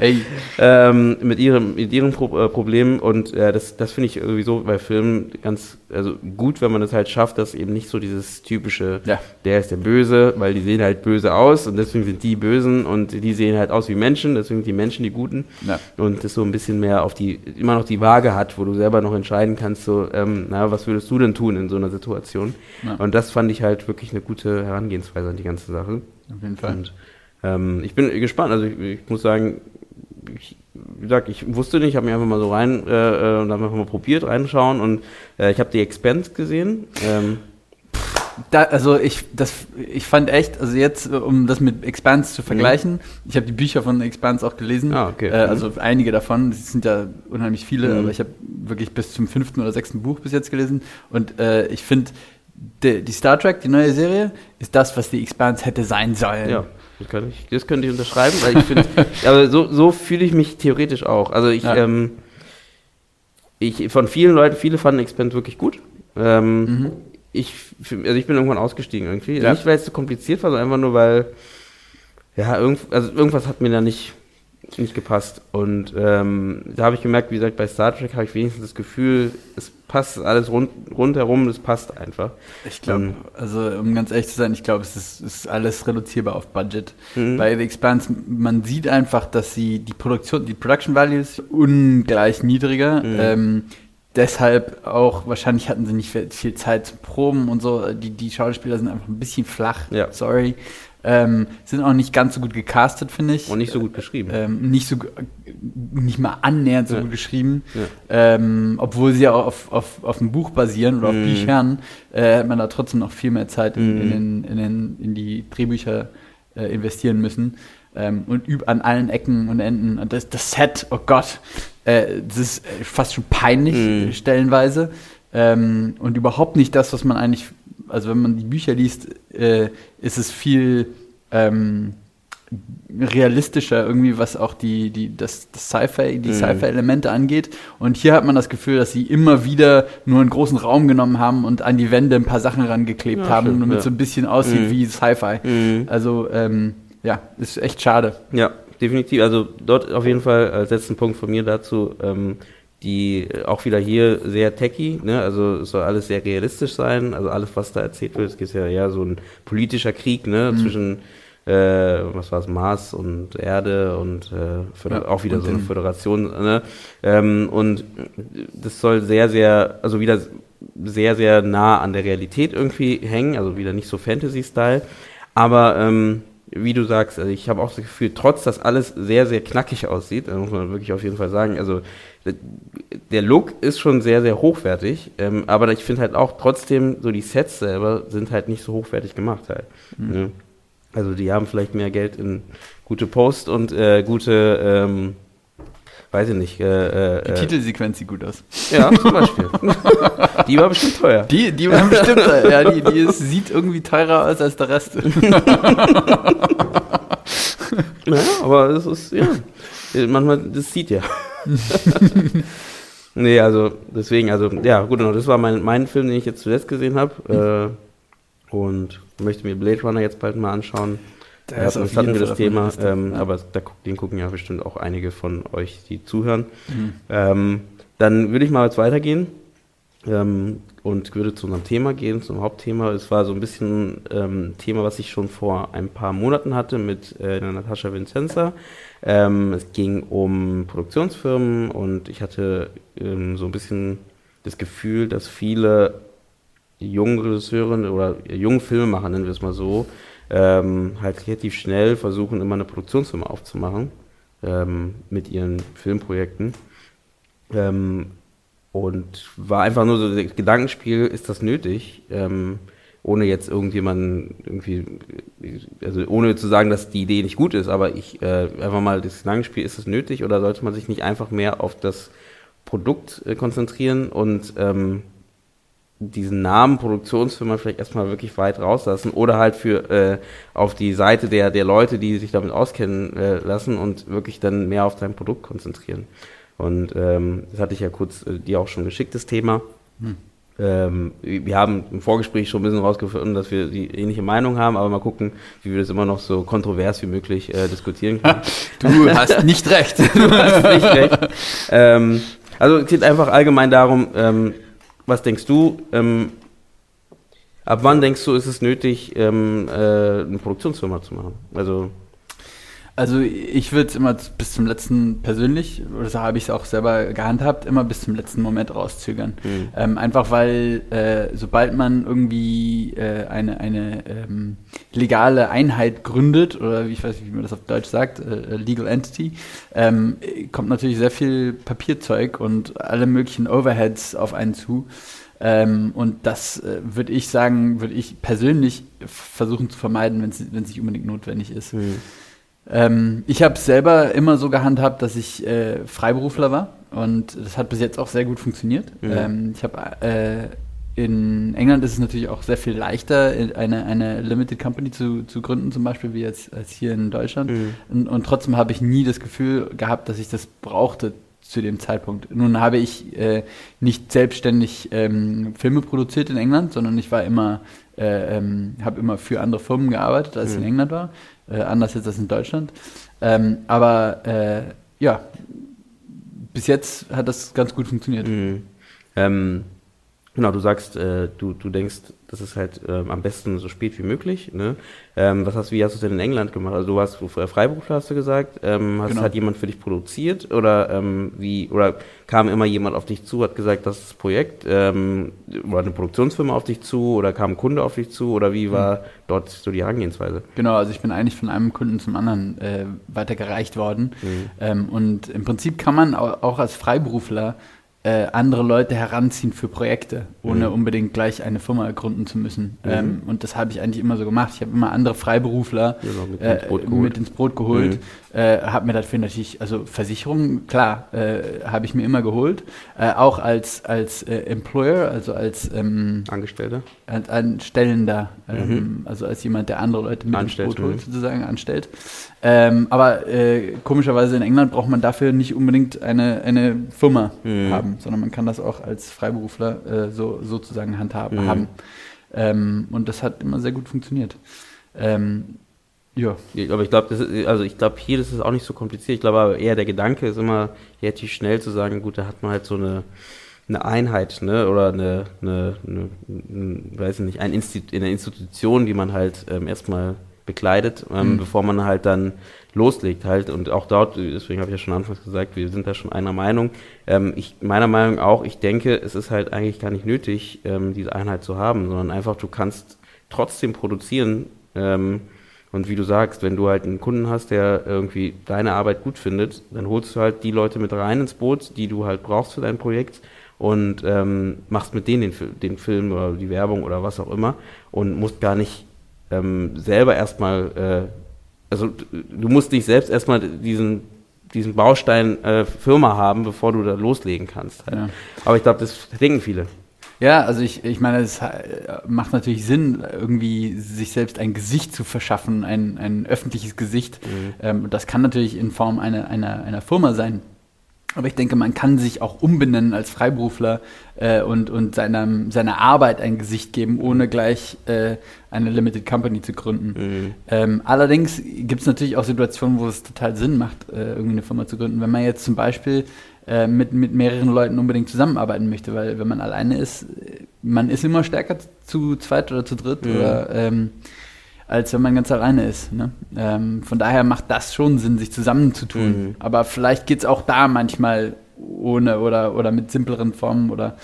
[LAUGHS] ähm, mit ihrem, mit ihren Pro äh, Problemen und äh, das, das finde ich sowieso bei Filmen ganz also gut, wenn man es halt schafft, dass eben nicht so dieses typische, ja. der ist der Böse, weil die sehen halt böse aus und deswegen sind die Bösen und die sehen halt aus wie Menschen, deswegen sind die Menschen die Guten ja. und das so ein bisschen mehr auf die, immer noch die Waage hat, wo du selber noch entscheiden kannst, so, ähm, na, was würdest du denn tun in so einer Situation? Ja. Und das fand ich halt wirklich eine gute Herangehensweise an die ganze Sache. Auf jeden Fall. Und, ähm, ich bin gespannt. Also ich, ich muss sagen, ich, wie gesagt, ich wusste nicht, ich habe mich einfach mal so rein äh, äh und habe einfach mal probiert, reinschauen und äh, ich habe die Expense gesehen. Ähm, da, also ich, das, ich fand echt, also jetzt, um das mit Expanse zu vergleichen, mhm. ich habe die Bücher von Expanse auch gelesen, ah, okay. äh, also mhm. einige davon, es sind ja unheimlich viele, mhm. aber ich habe wirklich bis zum fünften oder sechsten Buch bis jetzt gelesen und äh, ich finde, die, die, Star Trek, die neue Serie, ist das, was die Expanse hätte sein sollen. Ja. Das, kann ich, das könnte ich unterschreiben, weil ich finde, [LAUGHS] aber so, so fühle ich mich theoretisch auch. Also ich, ja. ähm, ich, von vielen Leuten, viele fanden Expand wirklich gut. Ähm, mhm. ich, also ich bin irgendwann ausgestiegen irgendwie. Ja. Nicht, weil es zu kompliziert war, sondern einfach nur, weil, ja, irgend, also irgendwas hat mir da nicht, nicht gepasst. Und ähm, da habe ich gemerkt, wie gesagt, bei Star Trek habe ich wenigstens das Gefühl, es passt alles rund, rundherum, es passt einfach. Ich glaube, ähm, also um ganz ehrlich zu sein, ich glaube, es ist, ist, alles reduzierbar auf Budget. Mhm. Bei The Expanse, man sieht einfach, dass sie die Produktion, die Production Value ist ungleich niedriger. Mhm. Ähm, deshalb auch, wahrscheinlich hatten sie nicht viel Zeit zu proben und so. Die, die Schauspieler sind einfach ein bisschen flach. Ja. Sorry. Ähm, sind auch nicht ganz so gut gecastet, finde ich. Und nicht so gut geschrieben. Ähm, nicht so nicht mal annähernd so ja. gut geschrieben. Ja. Ähm, obwohl sie ja auf, auf, auf einem Buch basieren oder mhm. auf Büchern, äh, hat man da trotzdem noch viel mehr Zeit in, mhm. in, den, in, den, in die Drehbücher äh, investieren müssen. Ähm, und üb an allen Ecken und Enden. Und das, das Set, oh Gott, äh, das ist fast schon peinlich, mhm. stellenweise. Ähm, und überhaupt nicht das, was man eigentlich also wenn man die Bücher liest, äh, ist es viel ähm, realistischer irgendwie, was auch die, die, das, das Sci-Fi, die mhm. Sci-Fi-Elemente angeht. Und hier hat man das Gefühl, dass sie immer wieder nur einen großen Raum genommen haben und an die Wände ein paar Sachen rangeklebt ja, haben, stimmt, damit ja. so ein bisschen aussieht mhm. wie Sci-Fi. Mhm. Also ähm, ja, ist echt schade. Ja, definitiv. Also dort auf jeden Fall als letzten Punkt von mir dazu. Ähm, die äh, auch wieder hier sehr techy, ne? also es soll alles sehr realistisch sein, also alles, was da erzählt wird, es gibt ja eher so ein politischer Krieg ne? Mhm. zwischen, äh, was war es, Mars und Erde und äh, ja, auch wieder und so eine Föderation. Ne? Ähm, und das soll sehr, sehr, also wieder sehr, sehr nah an der Realität irgendwie hängen, also wieder nicht so Fantasy-Style, aber ähm, wie du sagst, also ich habe auch das Gefühl, trotz dass alles sehr, sehr knackig aussieht, muss man wirklich auf jeden Fall sagen, also der Look ist schon sehr, sehr hochwertig, ähm, aber ich finde halt auch trotzdem, so die Sets selber sind halt nicht so hochwertig gemacht halt. Mhm. Ne? Also die haben vielleicht mehr Geld in gute Post und äh, gute, ähm, weiß ich nicht. Äh, äh, die Titelsequenz sieht gut aus. Ja, zum Beispiel. [LAUGHS] die war bestimmt teuer. Die, die war bestimmt teuer. Ja, die, die ist, sieht irgendwie teurer aus als der Rest. [LAUGHS] ja, aber es ist, ja, manchmal, das sieht ja. [LAUGHS] nee, also deswegen, also ja, gut, das war mein, mein Film, den ich jetzt zuletzt gesehen habe. Äh, und möchte mir Blade Runner jetzt bald mal anschauen. Ja, das hatten wir das Thema, ähm, ja. aber da, den gucken ja bestimmt auch einige von euch, die zuhören. Mhm. Ähm, dann würde ich mal jetzt weitergehen ähm, und würde zu unserem Thema gehen, zum Hauptthema. Es war so ein bisschen ähm, Thema, was ich schon vor ein paar Monaten hatte mit äh, Natascha Vincenza. Ähm, es ging um Produktionsfirmen und ich hatte ähm, so ein bisschen das Gefühl, dass viele junge Regisseure oder junge Filmemacher, nennen wir es mal so, ähm, halt relativ schnell versuchen, immer eine Produktionsfirma aufzumachen ähm, mit ihren Filmprojekten. Ähm, und war einfach nur so das Gedankenspiel, ist das nötig? Ähm, ohne jetzt irgendjemanden irgendwie, also ohne zu sagen, dass die Idee nicht gut ist, aber ich äh, einfach mal das Langspiel, ist es nötig oder sollte man sich nicht einfach mehr auf das Produkt äh, konzentrieren und ähm, diesen Namen Produktionsfirma vielleicht erstmal wirklich weit rauslassen oder halt für äh, auf die Seite der, der Leute, die sich damit auskennen äh, lassen und wirklich dann mehr auf dein Produkt konzentrieren. Und ähm, das hatte ich ja kurz äh, dir auch schon geschickt, das Thema. Hm. ähm, wir haben im Vorgespräch schon ein bisschen rausgefunden, dass wir die ähnliche Meinung haben, aber mal gucken, wie wir das immer noch so kontrovers wie möglich äh, diskutieren können. [LAUGHS] du hast nicht recht. [LAUGHS] du hast nicht recht. Ähm, also es geht einfach allgemein darum, ähm, was denkst du, ähm, ab wann denkst du, ist es nötig, ähm, äh, eine Produktionsfirma zu machen? Also also ich würde es immer bis zum letzten persönlich, oder so habe ich es auch selber gehandhabt, immer bis zum letzten Moment rauszögern. Mhm. Ähm, einfach weil äh, sobald man irgendwie äh, eine, eine ähm, legale Einheit gründet, oder wie ich weiß nicht, wie man das auf Deutsch sagt, äh, Legal Entity, ähm, kommt natürlich sehr viel Papierzeug und alle möglichen Overheads auf einen zu. Ähm, und das äh, würde ich sagen, würde ich persönlich versuchen zu vermeiden, wenn es nicht unbedingt notwendig ist. Mhm. Ähm, ich habe selber immer so gehandhabt, dass ich äh, Freiberufler war und das hat bis jetzt auch sehr gut funktioniert. Mhm. Ähm, ich habe äh, in England ist es natürlich auch sehr viel leichter, eine, eine Limited Company zu, zu gründen, zum Beispiel, wie jetzt als hier in Deutschland. Mhm. Und, und, trotzdem habe ich nie das Gefühl gehabt, dass ich das brauchte zu dem Zeitpunkt. Nun habe ich äh, nicht selbstständig ähm, Filme produziert in England, sondern ich war immer, äh, ähm, habe immer für andere Firmen gearbeitet, als mhm. ich in England war äh, anders jetzt als in Deutschland. Ähm, aber äh, ja, bis jetzt hat das ganz gut funktioniert. Mhm. Ähm, genau, du sagst, äh, du, du denkst, das ist halt ähm, am besten so spät wie möglich. Ne? Ähm, was hast, wie hast du es denn in England gemacht? Also du warst Freiberufler, hast du gesagt. Ähm, hast genau. hat jemand für dich produziert oder ähm, wie oder kam immer jemand auf dich zu, hat gesagt, das ist das Projekt ähm, oder eine Produktionsfirma auf dich zu oder kam ein Kunde auf dich zu oder wie war mhm. dort so die Herangehensweise? Genau, also ich bin eigentlich von einem Kunden zum anderen äh, weitergereicht worden mhm. ähm, und im Prinzip kann man auch als Freiberufler äh, andere Leute heranziehen für Projekte, ohne mhm. unbedingt gleich eine Firma gründen zu müssen. Mhm. Ähm, und das habe ich eigentlich immer so gemacht. Ich habe immer andere Freiberufler genau, mit, äh, ins Brot mit, ins Brot geholt, mhm. äh, habe mir dafür natürlich, also Versicherungen, klar, äh, habe ich mir immer geholt, äh, auch als, als äh, Employer, also als ähm, Angestellter. Als Anstellender, ähm, mhm. also als jemand, der andere Leute mit anstellt, ins Brot holt, mhm. sozusagen, anstellt. Ähm, aber äh, komischerweise in England braucht man dafür nicht unbedingt eine, eine Firma mhm. Haben, sondern man kann das auch als Freiberufler äh, so sozusagen handhaben. Mhm. Haben. Ähm, und das hat immer sehr gut funktioniert. Ähm, ja. Aber ich glaube, also ich glaube, hier ist es auch nicht so kompliziert. Ich glaube aber eher der Gedanke ist immer relativ schnell zu sagen, gut, da hat man halt so eine, eine Einheit, ne, oder eine, eine, eine, eine weiß nicht, ein Institut, eine Institution, die man halt ähm, erstmal bekleidet, ähm, mhm. bevor man halt dann loslegt halt und auch dort, deswegen habe ich ja schon anfangs gesagt, wir sind da schon einer Meinung. Ähm, ich meiner Meinung auch, ich denke, es ist halt eigentlich gar nicht nötig, ähm, diese Einheit zu haben, sondern einfach du kannst trotzdem produzieren. Ähm, und wie du sagst, wenn du halt einen Kunden hast, der irgendwie deine Arbeit gut findet, dann holst du halt die Leute mit rein ins Boot, die du halt brauchst für dein Projekt und ähm, machst mit denen den, den Film oder die Werbung oder was auch immer und musst gar nicht ähm, selber erstmal, äh, also du musst dich selbst erstmal diesen, diesen Baustein äh, Firma haben, bevor du da loslegen kannst. Halt. Ja. Aber ich glaube, das denken viele. Ja, also ich, ich meine, es macht natürlich Sinn, irgendwie sich selbst ein Gesicht zu verschaffen, ein, ein öffentliches Gesicht. Mhm. Ähm, das kann natürlich in Form einer, einer, einer Firma sein. Aber ich denke, man kann sich auch umbenennen als Freiberufler äh, und, und seiner, seiner Arbeit ein Gesicht geben, ohne gleich äh, eine Limited Company zu gründen. Mhm. Ähm, allerdings gibt es natürlich auch Situationen, wo es total Sinn macht, äh, irgendwie eine Firma zu gründen. Wenn man jetzt zum Beispiel äh, mit, mit mehreren Leuten unbedingt zusammenarbeiten möchte, weil wenn man alleine ist, man ist immer stärker zu zweit oder zu dritt mhm. oder ähm, als wenn man ganz alleine ist. Ne? Ähm, von daher macht das schon Sinn, sich zusammenzutun. Mhm. Aber vielleicht geht es auch da manchmal ohne oder, oder mit simpleren Formen oder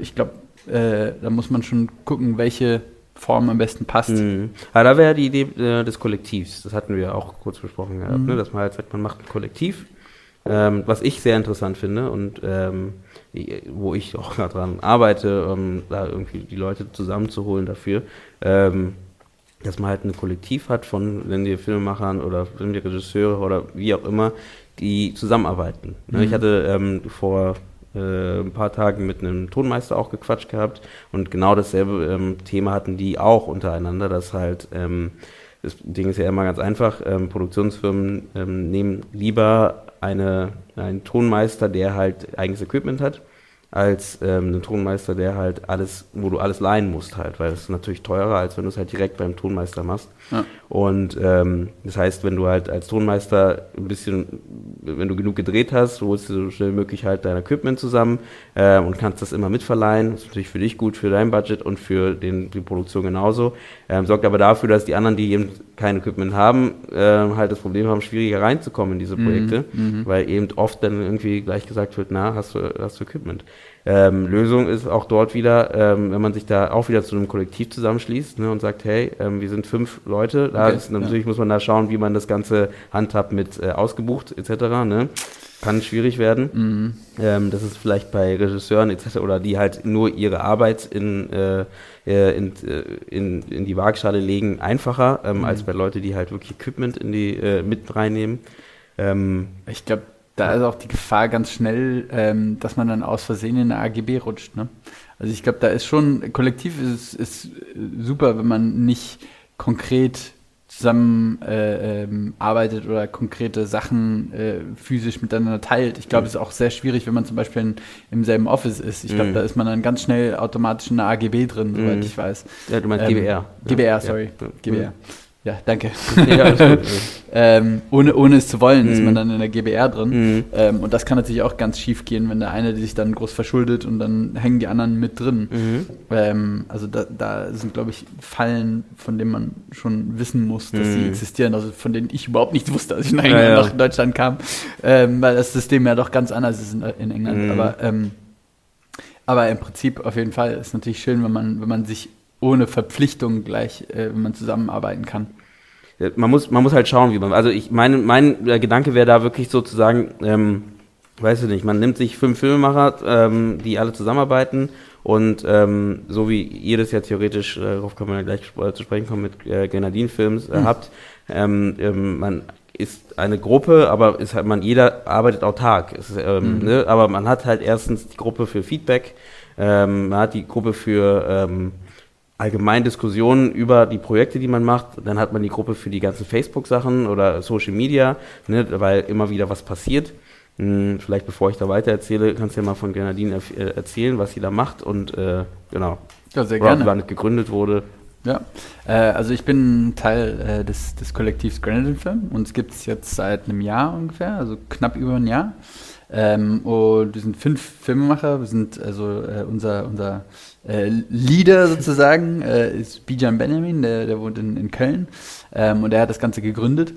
ich glaube, äh, da muss man schon gucken, welche Form am besten passt. Mhm. Aber da wäre die Idee äh, des Kollektivs, das hatten wir auch kurz besprochen gehabt, mhm. ne? dass man halt sagt, man macht ein Kollektiv, ähm, was ich sehr interessant finde und ähm, wo ich auch [LAUGHS] dran arbeite, um da irgendwie die Leute zusammenzuholen dafür. Ähm, dass man halt ein Kollektiv hat von, wenn die Filmemachern oder Filmregisseure oder wie auch immer, die zusammenarbeiten. Ne, mhm. Ich hatte ähm, vor äh, ein paar Tagen mit einem Tonmeister auch gequatscht gehabt und genau dasselbe ähm, Thema hatten die auch untereinander, dass halt ähm, das Ding ist ja immer ganz einfach, ähm, Produktionsfirmen ähm, nehmen lieber eine, einen Tonmeister, der halt eigenes Equipment hat, als ähm, ein Tonmeister, der halt alles, wo du alles leihen musst halt, weil das ist natürlich teurer, als wenn du es halt direkt beim Tonmeister machst. Ja. Und ähm, das heißt, wenn du halt als Tonmeister ein bisschen, wenn du genug gedreht hast, holst du so schnell wie möglich halt dein Equipment zusammen äh, und kannst das immer mitverleihen. Das ist natürlich für dich gut, für dein Budget und für den, die Produktion genauso. Ähm, sorgt aber dafür, dass die anderen, die eben kein Equipment haben, äh, halt das Problem haben, schwieriger reinzukommen in diese mhm. Projekte, mhm. weil eben oft dann irgendwie gleich gesagt wird, na, hast du, hast du Equipment. Ähm, Lösung ist auch dort wieder, ähm, wenn man sich da auch wieder zu einem Kollektiv zusammenschließt ne, und sagt, hey, ähm, wir sind fünf Leute, da okay, ist, natürlich ja. muss man da schauen, wie man das Ganze handhabt mit äh, ausgebucht etc. Ne? Kann schwierig werden. Mhm. Ähm, das ist vielleicht bei Regisseuren etc. oder die halt nur ihre Arbeit in, äh, äh in, äh, in, in die Waagschale legen, einfacher, ähm, mhm. als bei Leuten, die halt wirklich Equipment in die äh, mit reinnehmen. Ähm, ich glaube, da ist auch die Gefahr ganz schnell, ähm, dass man dann aus Versehen in eine AGB rutscht. Ne? Also ich glaube, da ist schon, kollektiv ist, ist super, wenn man nicht konkret zusammen äh, ähm, arbeitet oder konkrete Sachen äh, physisch miteinander teilt. Ich glaube, mhm. es ist auch sehr schwierig, wenn man zum Beispiel in, im selben Office ist. Ich glaube, mhm. da ist man dann ganz schnell automatisch in einer AGB drin, soweit mhm. ich weiß. Ja, du meinst ähm, GBR. GBR, sorry. Ja. GBR. Ja, danke. [LAUGHS] Ja, gut, [LAUGHS] ähm, ohne, ohne es zu wollen, mm. ist man mhm. dann in der GBR drin. Mm. Ähm, und das kann natürlich auch ganz schief gehen, wenn der eine sich dann groß verschuldet und dann hängen die anderen mit drin. Mm. Ähm, also da, da sind, glaube ich, Fallen, von denen man schon wissen muss, dass sie mhm. existieren. Also von denen ich überhaupt nicht wusste, als ich nach, ja, nach Deutschland kam. Ähm, weil das System ja doch ganz anders ist in, in England. Mhm. Aber, ähm, aber im Prinzip auf jeden Fall ist es natürlich schön, wenn man, wenn man sich ohne Verpflichtung gleich, äh, wenn man zusammenarbeiten kann. Man muss, man muss halt schauen, wie man. Also ich mein, mein Gedanke wäre da wirklich sozusagen, ähm, weiß ich nicht, man nimmt sich fünf Filmemacher, ähm, die alle zusammenarbeiten und ähm, so wie ihr das ja theoretisch, äh, darauf man ja gleich zu sprechen kommen, mit äh, Grenadin-Films äh, mhm. habt, ähm, ähm, man ist eine Gruppe, aber ist halt man jeder arbeitet autark. Ist, ähm, mhm. ne? Aber man hat halt erstens die Gruppe für Feedback, ähm, man hat die Gruppe für ähm, allgemein Diskussionen über die Projekte, die man macht. Dann hat man die Gruppe für die ganzen Facebook-Sachen oder Social Media, ne, weil immer wieder was passiert. Hm, vielleicht bevor ich da weiter erzähle, kannst du ja mal von Grenadine äh, erzählen, was sie da macht und äh, genau. Ja, sehr gerne. Wann gegründet wurde. Ja, äh, also ich bin Teil äh, des, des Kollektivs Grenadine Film und es gibt es jetzt seit einem Jahr ungefähr, also knapp über ein Jahr. Ähm, und wir sind fünf Filmemacher, wir sind also äh, unser, unser äh, Leader sozusagen äh, ist Bijan Benjamin, der, der wohnt in, in Köln ähm, und er hat das Ganze gegründet.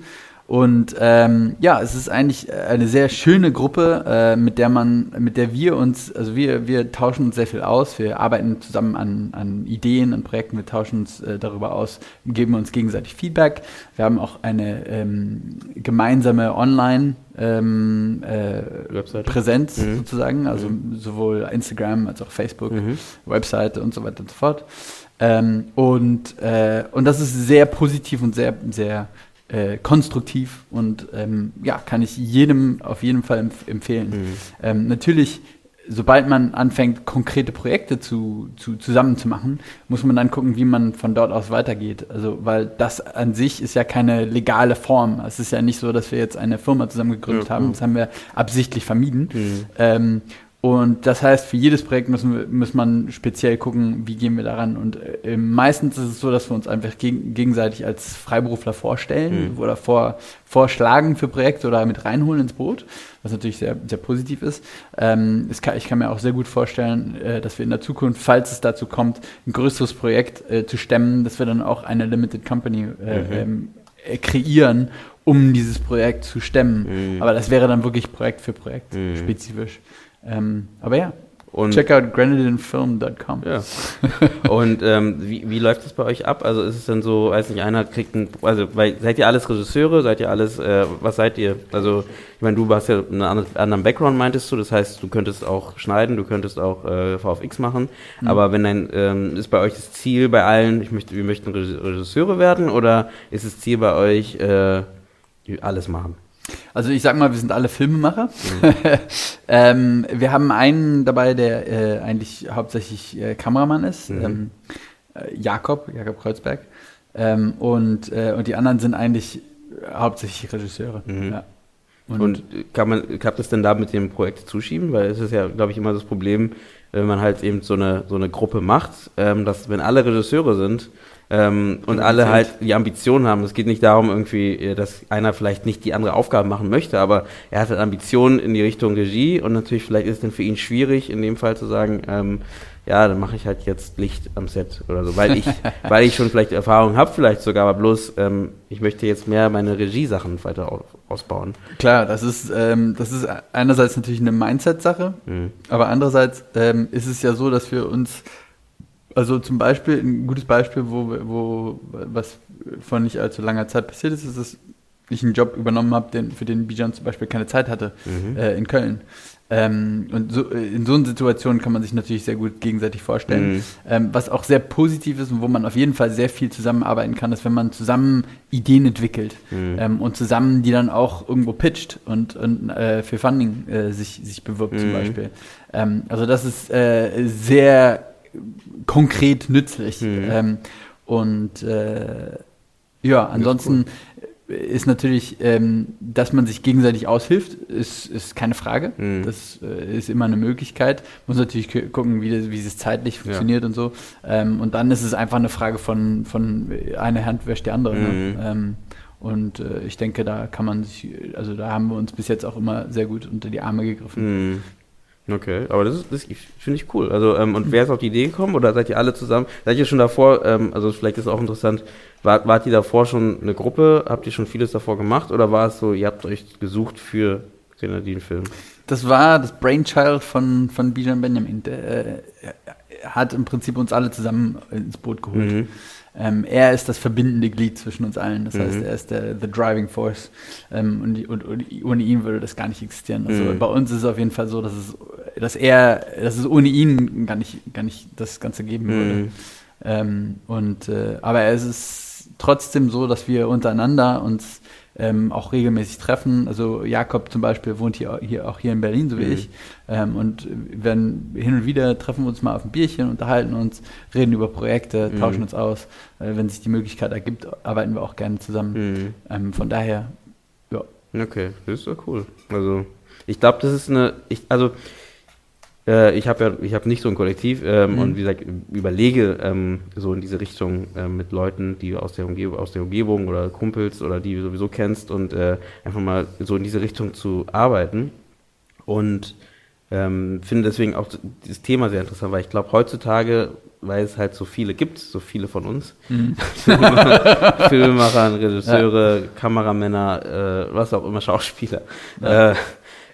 Und ähm, ja, es ist eigentlich eine sehr schöne Gruppe, äh, mit der man, mit der wir uns, also wir, wir tauschen uns sehr viel aus, wir arbeiten zusammen an, an Ideen, an Projekten, wir tauschen uns äh, darüber aus, geben uns gegenseitig Feedback. Wir haben auch eine ähm, gemeinsame Online- ähm, äh, Präsenz mhm. sozusagen, also mhm. sowohl Instagram als auch Facebook, mhm. Webseite und so weiter und so fort. Ähm, und, äh, und das ist sehr positiv und sehr, sehr äh, konstruktiv und ähm, ja, kann ich jedem auf jeden Fall empf empfehlen. Mhm. Ähm, natürlich, sobald man anfängt, konkrete Projekte zu, zu, zusammenzumachen, muss man dann gucken, wie man von dort aus weitergeht. Also, weil das an sich ist ja keine legale Form. Es ist ja nicht so, dass wir jetzt eine Firma zusammen gegründet ja, haben. Das haben wir absichtlich vermieden. Mhm. Ähm, und das heißt, für jedes Projekt müssen wir, muss man speziell gucken, wie gehen wir daran. Und äh, meistens ist es so, dass wir uns einfach geg gegenseitig als Freiberufler vorstellen mhm. oder vor, vorschlagen für Projekte oder mit reinholen ins Boot, was natürlich sehr, sehr positiv ist. Ähm, kann, ich kann mir auch sehr gut vorstellen, äh, dass wir in der Zukunft, falls es dazu kommt, ein größeres Projekt äh, zu stemmen, dass wir dann auch eine Limited Company äh, mhm. ähm, äh, kreieren, um dieses Projekt zu stemmen. Mhm. Aber das wäre dann wirklich Projekt für Projekt mhm. spezifisch. Ähm, aber ja, und Check out grenadinefilm.com. Ja. [LAUGHS] Und ähm, wie, wie läuft das bei euch ab? Also ist es dann so, weiß nicht, einer kriegt ein, also weil, seid ihr alles Regisseure, seid ihr alles, äh, was seid ihr? Also ich meine, du hast ja einen anderen Background, meintest du, das heißt, du könntest auch schneiden, du könntest auch äh, VFX machen, mhm. aber wenn dein, ähm, ist bei euch das Ziel bei allen, ich möchte, wir möchten Regisseure werden oder ist das Ziel bei euch, äh, alles machen? Also ich sag mal, wir sind alle Filmemacher. Mhm. [LAUGHS] ähm, wir haben einen dabei, der äh, eigentlich hauptsächlich äh, Kameramann ist, mhm. ähm, äh, Jakob, Jakob Kreuzberg. Ähm, und, äh, und die anderen sind eigentlich hauptsächlich Regisseure. Mhm. Ja. Und, und kann man, klappt es denn da mit dem Projekt zuschieben? Weil es ist ja, glaube ich, immer das Problem, wenn man halt eben so eine, so eine Gruppe macht, ähm, dass wenn alle Regisseure sind, ähm, und alle halt die Ambitionen haben. Es geht nicht darum, irgendwie, äh, dass einer vielleicht nicht die andere Aufgabe machen möchte, aber er hat halt Ambitionen in die Richtung Regie und natürlich vielleicht ist es dann für ihn schwierig, in dem Fall zu sagen, ähm, ja, dann mache ich halt jetzt Licht am Set oder so, weil ich, [LAUGHS] weil ich schon vielleicht Erfahrung habe, vielleicht sogar, aber bloß, ähm, ich möchte jetzt mehr meine Regiesachen weiter ausbauen. Klar, das ist, ähm, das ist einerseits natürlich eine Mindset-Sache, mhm. aber andererseits ähm, ist es ja so, dass wir uns also zum Beispiel, ein gutes Beispiel, wo, wo was vor nicht allzu langer Zeit passiert ist, ist, dass ich einen Job übernommen habe, für den Bijan zum Beispiel keine Zeit hatte mhm. äh, in Köln. Ähm, und so, in so einer Situation kann man sich natürlich sehr gut gegenseitig vorstellen. Mhm. Ähm, was auch sehr positiv ist und wo man auf jeden Fall sehr viel zusammenarbeiten kann, ist, wenn man zusammen Ideen entwickelt mhm. ähm, und zusammen die dann auch irgendwo pitcht und, und äh, für Funding äh, sich, sich bewirbt mhm. zum Beispiel. Ähm, also das ist äh, sehr konkret nützlich. Mhm. Ähm, und äh, ja, ansonsten cool. ist natürlich, ähm, dass man sich gegenseitig aushilft, ist, ist keine Frage. Mhm. Das äh, ist immer eine Möglichkeit. Muss natürlich gucken, wie, das, wie es zeitlich funktioniert ja. und so. Ähm, und dann ist es einfach eine Frage von, von eine Hand wäscht die andere. Ne? Mhm. Ne? Und äh, ich denke, da kann man sich, also da haben wir uns bis jetzt auch immer sehr gut unter die Arme gegriffen. Okay, aber das, das finde ich cool. Also, ähm, und wer ist auf die Idee gekommen oder seid ihr alle zusammen? Seid ihr schon davor, ähm, also vielleicht ist es auch interessant, wart, wart ihr davor schon eine Gruppe? Habt ihr schon vieles davor gemacht oder war es so, ihr habt euch gesucht für Grenadinen-Film? Das war das Brainchild von, von Bijan Benjamin. Der äh, hat im Prinzip uns alle zusammen ins Boot geholt. Mhm. Ähm, er ist das verbindende Glied zwischen uns allen. Das mhm. heißt, er ist der the driving force. Ähm, und, und, und, ohne ihn würde das gar nicht existieren. Also mhm. bei uns ist es auf jeden Fall so, dass es, dass er, dass es ohne ihn gar nicht, gar nicht das Ganze geben würde. Mhm. Ähm, und äh, aber es ist trotzdem so, dass wir untereinander uns ähm, auch regelmäßig treffen. Also Jakob zum Beispiel wohnt hier, hier auch hier in Berlin, so wie mhm. ich. Ähm, und werden hin und wieder treffen wir uns mal auf ein Bierchen, unterhalten uns, reden über Projekte, mhm. tauschen uns aus. Äh, wenn sich die Möglichkeit ergibt, arbeiten wir auch gerne zusammen. Mhm. Ähm, von daher, ja. Okay, das ist ja cool. Also ich glaube, das ist eine, ich, also äh, ich habe ja, ich habe nicht so ein Kollektiv ähm, mhm. und wie gesagt, überlege ähm, so in diese Richtung äh, mit Leuten, die aus der, Umgebung, aus der Umgebung oder Kumpels oder die du sowieso kennst und äh, einfach mal so in diese Richtung zu arbeiten. Und ähm, finde deswegen auch dieses Thema sehr interessant, weil ich glaube, heutzutage, weil es halt so viele gibt, so viele von uns, mhm. [LAUGHS] Filmemacher, [LAUGHS] Regisseure, ja. Kameramänner, äh, was auch immer, Schauspieler, ja. äh,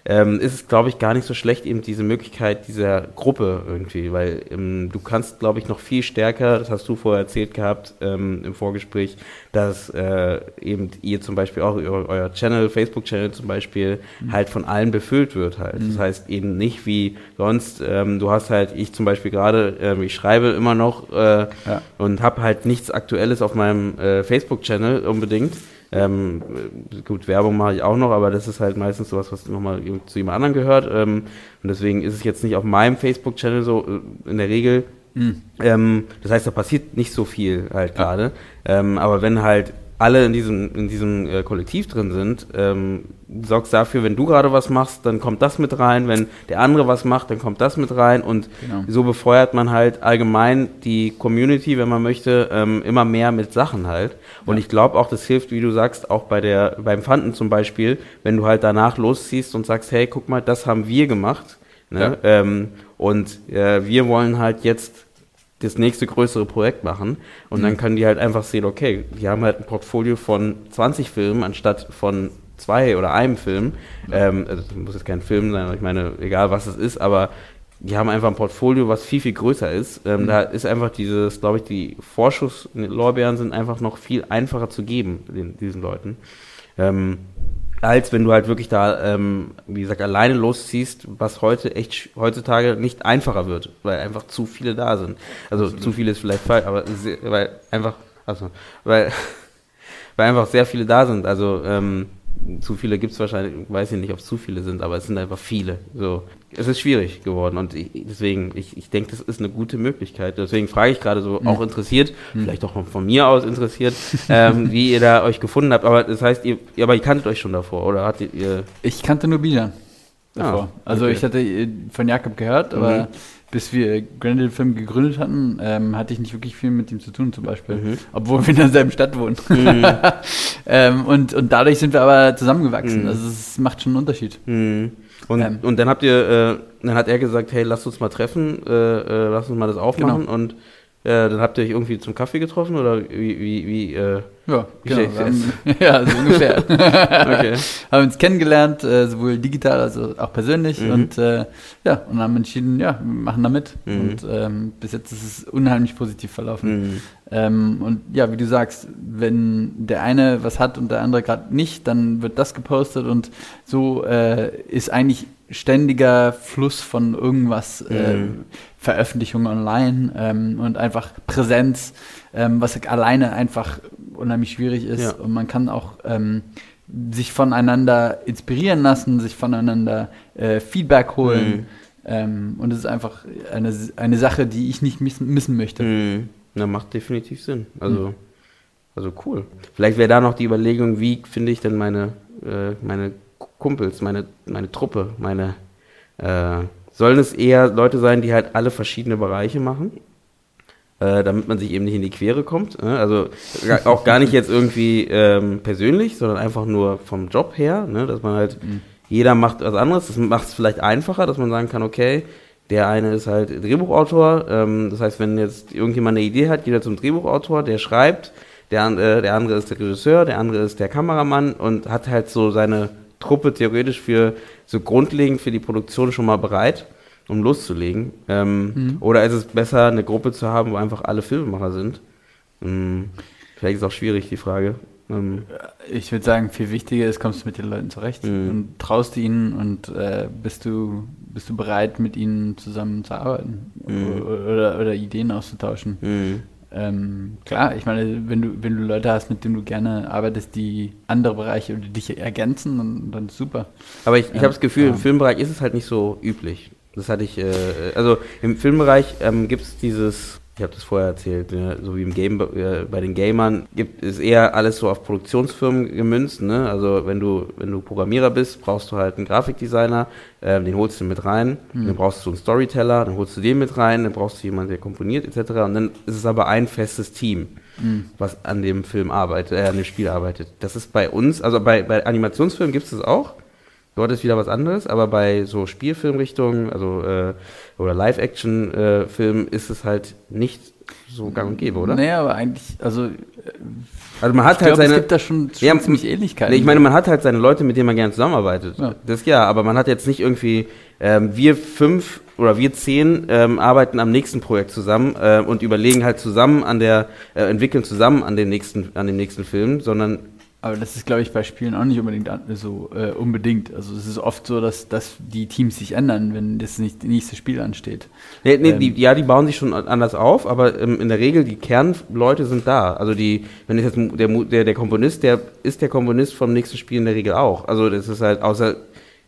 ähm, ist es, glaube ich, gar nicht so schlecht, eben diese Möglichkeit dieser Gruppe irgendwie, weil ähm, du kannst, glaube ich, noch viel stärker, das hast du vorher erzählt gehabt ähm, im Vorgespräch, dass äh, eben ihr zum Beispiel auch euer, euer Channel, Facebook-Channel zum Beispiel, mhm. halt von allen befüllt wird halt. Mhm. Das heißt eben nicht wie sonst, ähm, du hast halt, ich zum Beispiel gerade, äh, ich schreibe immer noch äh, ja. und habe halt nichts Aktuelles auf meinem äh, Facebook-Channel unbedingt. Ähm, gut, Werbung mache ich auch noch, aber das ist halt meistens sowas, was nochmal zu jemand anderem gehört. Ähm, und deswegen ist es jetzt nicht auf meinem Facebook-Channel so äh, in der Regel. Mhm. Ähm, das heißt, da passiert nicht so viel halt gerade. Ja. Ähm, aber wenn halt alle in diesem, in diesem äh, Kollektiv drin sind, ähm, sorgst dafür, wenn du gerade was machst, dann kommt das mit rein, wenn der andere was macht, dann kommt das mit rein und genau. so befeuert man halt allgemein die Community, wenn man möchte, ähm, immer mehr mit Sachen halt. Und ja. ich glaube auch, das hilft, wie du sagst, auch bei der, beim Fanden zum Beispiel, wenn du halt danach losziehst und sagst, hey, guck mal, das haben wir gemacht. Ne? Ja. Ähm, und äh, wir wollen halt jetzt das nächste größere Projekt machen und mhm. dann können die halt einfach sehen, okay, die haben halt ein Portfolio von 20 Filmen anstatt von zwei oder einem Film. Ähm, also das muss jetzt kein Film sein, ich meine, egal was es ist, aber die haben einfach ein Portfolio, was viel, viel größer ist. Ähm, mhm. Da ist einfach dieses, glaube ich, die Vorschusslorbeeren sind einfach noch viel einfacher zu geben, den, diesen Leuten. Ähm, als wenn du halt wirklich da, ähm, wie gesagt, alleine losziehst, was heute echt heutzutage nicht einfacher wird, weil einfach zu viele da sind. Also Absolut. zu viele ist vielleicht falsch, aber sehr, weil einfach, also, weil, [LAUGHS] weil einfach sehr viele da sind. Also ähm, zu viele gibt es wahrscheinlich, weiß ich nicht, ob es zu viele sind, aber es sind einfach viele. So, es ist schwierig geworden und ich, deswegen, ich, ich denke, das ist eine gute Möglichkeit. Deswegen frage ich gerade so, mhm. auch interessiert, mhm. vielleicht auch von mir aus interessiert, [LAUGHS] ähm, wie ihr da euch gefunden habt. Aber das heißt, ihr, aber ihr kanntet euch schon davor, oder hattet ihr? Ich kannte nur Bijan davor. Ah, also ich hatte äh, von Jakob gehört, aber mhm bis wir Granite Film gegründet hatten, ähm, hatte ich nicht wirklich viel mit ihm zu tun, zum Beispiel. Mhm. Obwohl wir in derselben Stadt wohnen. Mhm. [LAUGHS] ähm, und, und dadurch sind wir aber zusammengewachsen. Mhm. Also es macht schon einen Unterschied. Mhm. Und, ähm. und dann habt ihr, äh, dann hat er gesagt, hey, lass uns mal treffen, äh, äh, lass uns mal das aufmachen genau. und äh, dann habt ihr euch irgendwie zum Kaffee getroffen oder wie, wie, wie äh, ja, genau. Haben, [LAUGHS] ja, so ungefähr. [LAUGHS] okay. haben uns kennengelernt, äh, sowohl digital als auch persönlich mhm. und äh, ja, und haben entschieden, ja, wir machen da mit. Mhm. Und ähm, bis jetzt ist es unheimlich positiv verlaufen. Mhm. Ähm, und ja, wie du sagst, wenn der eine was hat und der andere gerade nicht, dann wird das gepostet und so äh, ist eigentlich ständiger Fluss von irgendwas, äh, mhm. Veröffentlichung online ähm, und einfach Präsenz, ähm, was alleine einfach unheimlich schwierig ist. Ja. Und man kann auch ähm, sich voneinander inspirieren lassen, sich voneinander äh, Feedback holen. Mhm. Ähm, und es ist einfach eine, eine Sache, die ich nicht missen, missen möchte. Mhm. Na, macht definitiv Sinn. Also, mhm. also cool. Vielleicht wäre da noch die Überlegung, wie finde ich denn meine, äh, meine Kumpels, meine, meine Truppe, meine äh, sollen es eher Leute sein, die halt alle verschiedene Bereiche machen, äh, damit man sich eben nicht in die Quere kommt. Ne? Also auch gar nicht jetzt irgendwie ähm, persönlich, sondern einfach nur vom Job her, ne? dass man halt, mhm. jeder macht was anderes. Das macht es vielleicht einfacher, dass man sagen kann, okay, der eine ist halt Drehbuchautor, ähm, das heißt, wenn jetzt irgendjemand eine Idee hat, geht er zum Drehbuchautor, der schreibt, der, äh, der andere ist der Regisseur, der andere ist der Kameramann und hat halt so seine Truppe theoretisch für so grundlegend für die Produktion schon mal bereit, um loszulegen? Ähm, mhm. Oder ist es besser, eine Gruppe zu haben, wo einfach alle Filmemacher sind? Ähm, vielleicht ist es auch schwierig, die Frage. Ähm, ich würde sagen, viel wichtiger ist, kommst du mit den Leuten zurecht mhm. und traust ihnen und äh, bist du bist du bereit, mit ihnen zusammen zu arbeiten mhm. oder, oder, Ideen auszutauschen. Ähm, klar, ich meine, wenn du, wenn du Leute hast, mit denen du gerne arbeitest, die andere Bereiche oder dich ergänzen, dann, dann ist super. Aber ich, ich habe das Gefühl, ja. im Filmbereich ist es halt nicht so üblich. Das hatte ich, äh, also im Filmbereich ähm, gibt es dieses ich habe das vorher erzählt, ja, so wie im Game äh, bei den Gamern gibt es eher alles so auf Produktionsfirmen gemünzt. Ne? Also wenn du wenn du Programmierer bist, brauchst du halt einen Grafikdesigner, äh, den holst du mit rein. Mhm. Dann brauchst du einen Storyteller, dann holst du den mit rein, dann brauchst du jemanden, der komponiert etc. Und dann ist es aber ein festes Team, mhm. was an dem Film arbeitet, äh, an dem Spiel arbeitet. Das ist bei uns, also bei bei Animationsfilmen gibt es das auch. Dort ist wieder was anderes, aber bei so Spielfilmrichtungen, also äh, oder Live-Action-Filmen äh, ist es halt nicht so gang und gäbe, oder? Nee, aber eigentlich, also also man hat halt glaub, seine. Es gibt da schon, schon ja, ziemlich Ähnlichkeiten. Nee, ich meine, man hat halt seine Leute, mit denen man gerne zusammenarbeitet. Ja. Das ja, aber man hat jetzt nicht irgendwie, ähm, wir fünf oder wir zehn ähm, arbeiten am nächsten Projekt zusammen äh, und überlegen halt zusammen an der, äh, entwickeln zusammen an den nächsten, an den nächsten Film, sondern aber das ist, glaube ich, bei Spielen auch nicht unbedingt so äh, unbedingt. Also es ist oft so, dass, dass die Teams sich ändern, wenn das nicht, nächste Spiel ansteht. Nee, nee, ähm, die, ja, die bauen sich schon anders auf, aber ähm, in der Regel die Kernleute sind da. Also die, wenn ich jetzt der, der, der Komponist, der ist der Komponist vom nächsten Spiel in der Regel auch. Also das ist halt, außer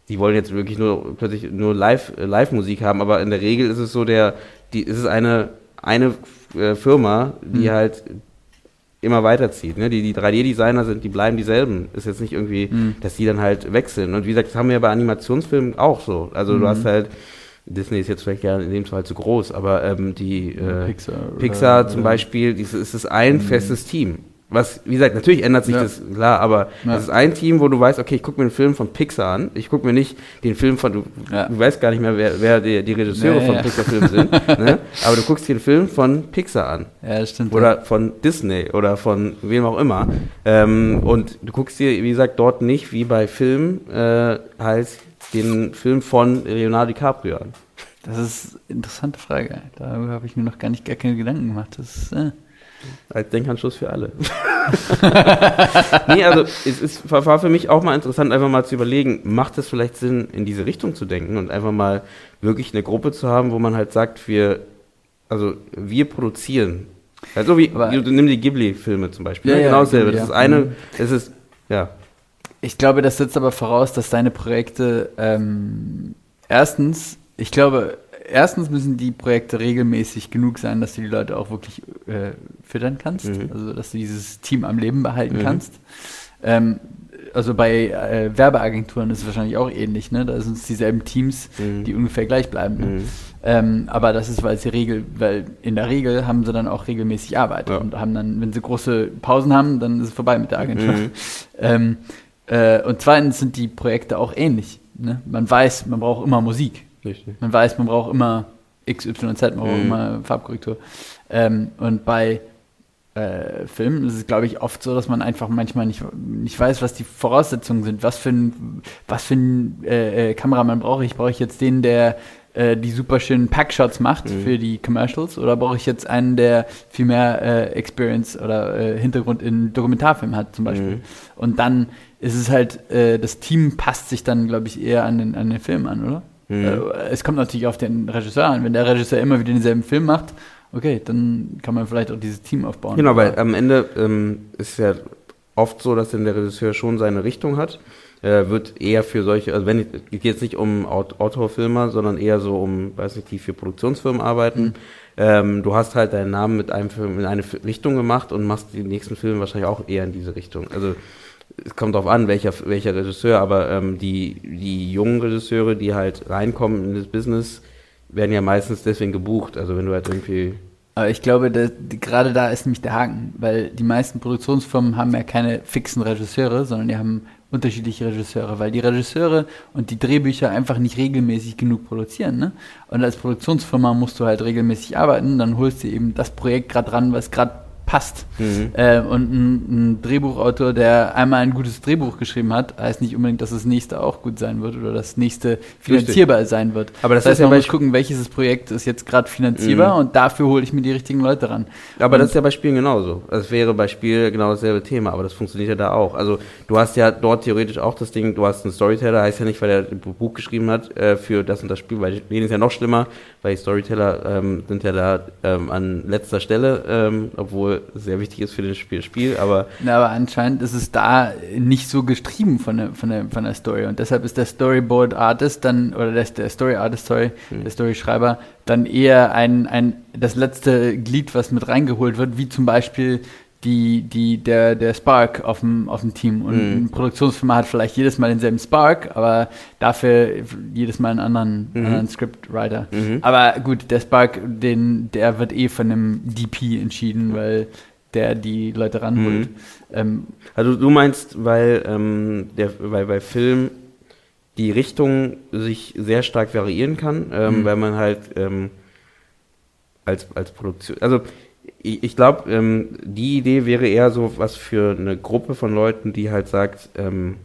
die wollen jetzt wirklich nur plötzlich nur Live, äh, Live-Musik haben, aber in der Regel ist es so der, die, ist es eine, eine äh, Firma, die mhm. halt immer weiterzieht. Ne? Die, die 3D-Designer sind, die bleiben dieselben. Ist jetzt nicht irgendwie, mhm. dass die dann halt wechseln. Und wie gesagt, das haben wir ja bei Animationsfilmen auch so. Also mhm. du hast halt, Disney ist jetzt vielleicht ja in dem Fall zu groß, aber ähm, die äh, Pixar, Pixar zum Beispiel, es ist ein mhm. festes Team. Was, wie gesagt, natürlich ändert sich ja. das, klar, aber ja. das ist ein Team, wo du weißt, okay, ich gucke mir einen Film von Pixar an. Ich gucke mir nicht den Film von, du, ja. du weißt gar nicht mehr, wer, wer die, die Regisseure von Pixar-Filmen sind, [LAUGHS] ne? aber du guckst dir einen Film von Pixar an. Ja, das stimmt. Oder von Disney oder von wem auch immer. Ähm, und du guckst dir, wie gesagt, dort nicht, wie bei Filmen, äh, halt den Film von Leonardo DiCaprio an. Das ist eine interessante Frage. Da habe ich mir noch gar nicht gar keine Gedanken gemacht. Das ist, äh als Denkanschluss für alle. [LAUGHS] nee, also es ist, war für mich auch mal interessant, einfach mal zu überlegen, macht es vielleicht Sinn, in diese Richtung zu denken und einfach mal wirklich eine Gruppe zu haben, wo man halt sagt, wir, also wir produzieren. Also wie, Aber, nimm die Ghibli-Filme zum Beispiel. Ja, ne? genau dasselbe. Das ist eine, mhm. es ist, ja. Ich glaube, das setzt aber voraus, dass deine Projekte ähm, erstens, ich glaube, erstens müssen die Projekte regelmäßig genug sein, dass du die Leute auch wirklich äh, füttern kannst, mhm. also dass du dieses Team am Leben behalten mhm. kannst. Ähm, also bei äh, Werbeagenturen ist es wahrscheinlich auch ähnlich, ne? Da sind es dieselben Teams, mhm. die ungefähr gleich bleiben. Ne? Mhm. Ähm, aber das ist, weil sie Regel, weil in der Regel haben sie dann auch regelmäßig Arbeit ja. und haben dann, wenn sie große Pausen haben, dann ist es vorbei mit der Agentur. Mhm. [LAUGHS] Ähm, äh, und zweitens sind die Projekte auch ähnlich. Ne? Man weiß, man braucht immer Musik. Richtig. Man weiß, man braucht immer XYZ, man braucht mhm. immer Farbkorrektur. Ähm, und bei äh, Filmen ist es, glaube ich, oft so, dass man einfach manchmal nicht, nicht weiß, was die Voraussetzungen sind. Was für ein, was für ein äh, äh Kameramann brauche ich? Brauche ich jetzt den, der äh, die super schönen Packshots macht mhm. für die Commercials oder brauche ich jetzt einen, der viel mehr äh, Experience oder äh, Hintergrund in Dokumentarfilmen hat zum Beispiel. Mhm. Und dann ist es halt, äh, das Team passt sich dann, glaube ich, eher an den, an den Film an, oder? Mhm. Äh, es kommt natürlich auf den Regisseur an. Wenn der Regisseur immer wieder denselben Film macht, okay, dann kann man vielleicht auch dieses Team aufbauen. Genau, weil am Ende ähm, ist ja oft so, dass dann der Regisseur schon seine Richtung hat äh, wird eher für solche, also wenn es geht jetzt nicht um Autorfilmer, sondern eher so um, weiß nicht, die für Produktionsfirmen arbeiten. Mhm. Ähm, du hast halt deinen Namen mit einem Film in eine Richtung gemacht und machst die nächsten Filme wahrscheinlich auch eher in diese Richtung. Also es kommt darauf an, welcher, welcher Regisseur, aber ähm, die, die jungen Regisseure, die halt reinkommen in das Business, werden ja meistens deswegen gebucht. Also wenn du halt irgendwie aber ich glaube, dass, gerade da ist nämlich der Haken, weil die meisten Produktionsfirmen haben ja keine fixen Regisseure, sondern die haben unterschiedliche Regisseure, weil die Regisseure und die Drehbücher einfach nicht regelmäßig genug produzieren. Ne? Und als Produktionsfirma musst du halt regelmäßig arbeiten, dann holst du eben das Projekt gerade ran, was gerade passt. Mhm. Äh, und ein, ein, Drehbuchautor, der einmal ein gutes Drehbuch geschrieben hat, heißt nicht unbedingt, dass das nächste auch gut sein wird oder das nächste finanzierbar Richtig. sein wird. Aber das, das heißt, man muss gucken, welches Projekt ist jetzt gerade finanzierbar mhm. und dafür hole ich mir die richtigen Leute ran. Aber und das ist ja bei Spielen genauso. Es wäre bei Spiel genau dasselbe Thema, aber das funktioniert ja da auch. Also du hast ja dort theoretisch auch das Ding, du hast einen Storyteller, heißt ja nicht, weil er ein Buch geschrieben hat äh, für das und das Spiel, weil denen ist ja noch schlimmer, weil die Storyteller ähm, sind ja da ähm, an letzter Stelle, ähm, obwohl sehr wichtig ist für das Spiel, Spiel aber. Na, aber anscheinend ist es da nicht so gestrieben von der, von der, von der Story und deshalb ist der Storyboard Artist dann, oder der, der Story Artist, sorry, hm. der Story Schreiber, dann eher ein, ein, das letzte Glied, was mit reingeholt wird, wie zum Beispiel die, die, der, der Spark auf dem, auf dem Team. Und mhm. eine Produktionsfirma hat vielleicht jedes Mal denselben Spark, aber dafür jedes Mal einen anderen, mhm. anderen Scriptwriter. Mhm. Aber gut, der Spark, den, der wird eh von einem DP entschieden, weil der die Leute ranholt. Mhm. Ähm, also du meinst, weil, ähm, der, weil bei Film die Richtung sich sehr stark variieren kann, ähm, mhm. weil man halt ähm, als, als Produktion, also ich, ich glaube, ähm, die Idee wäre eher so was für eine Gruppe von Leuten, die halt sagt, ähm,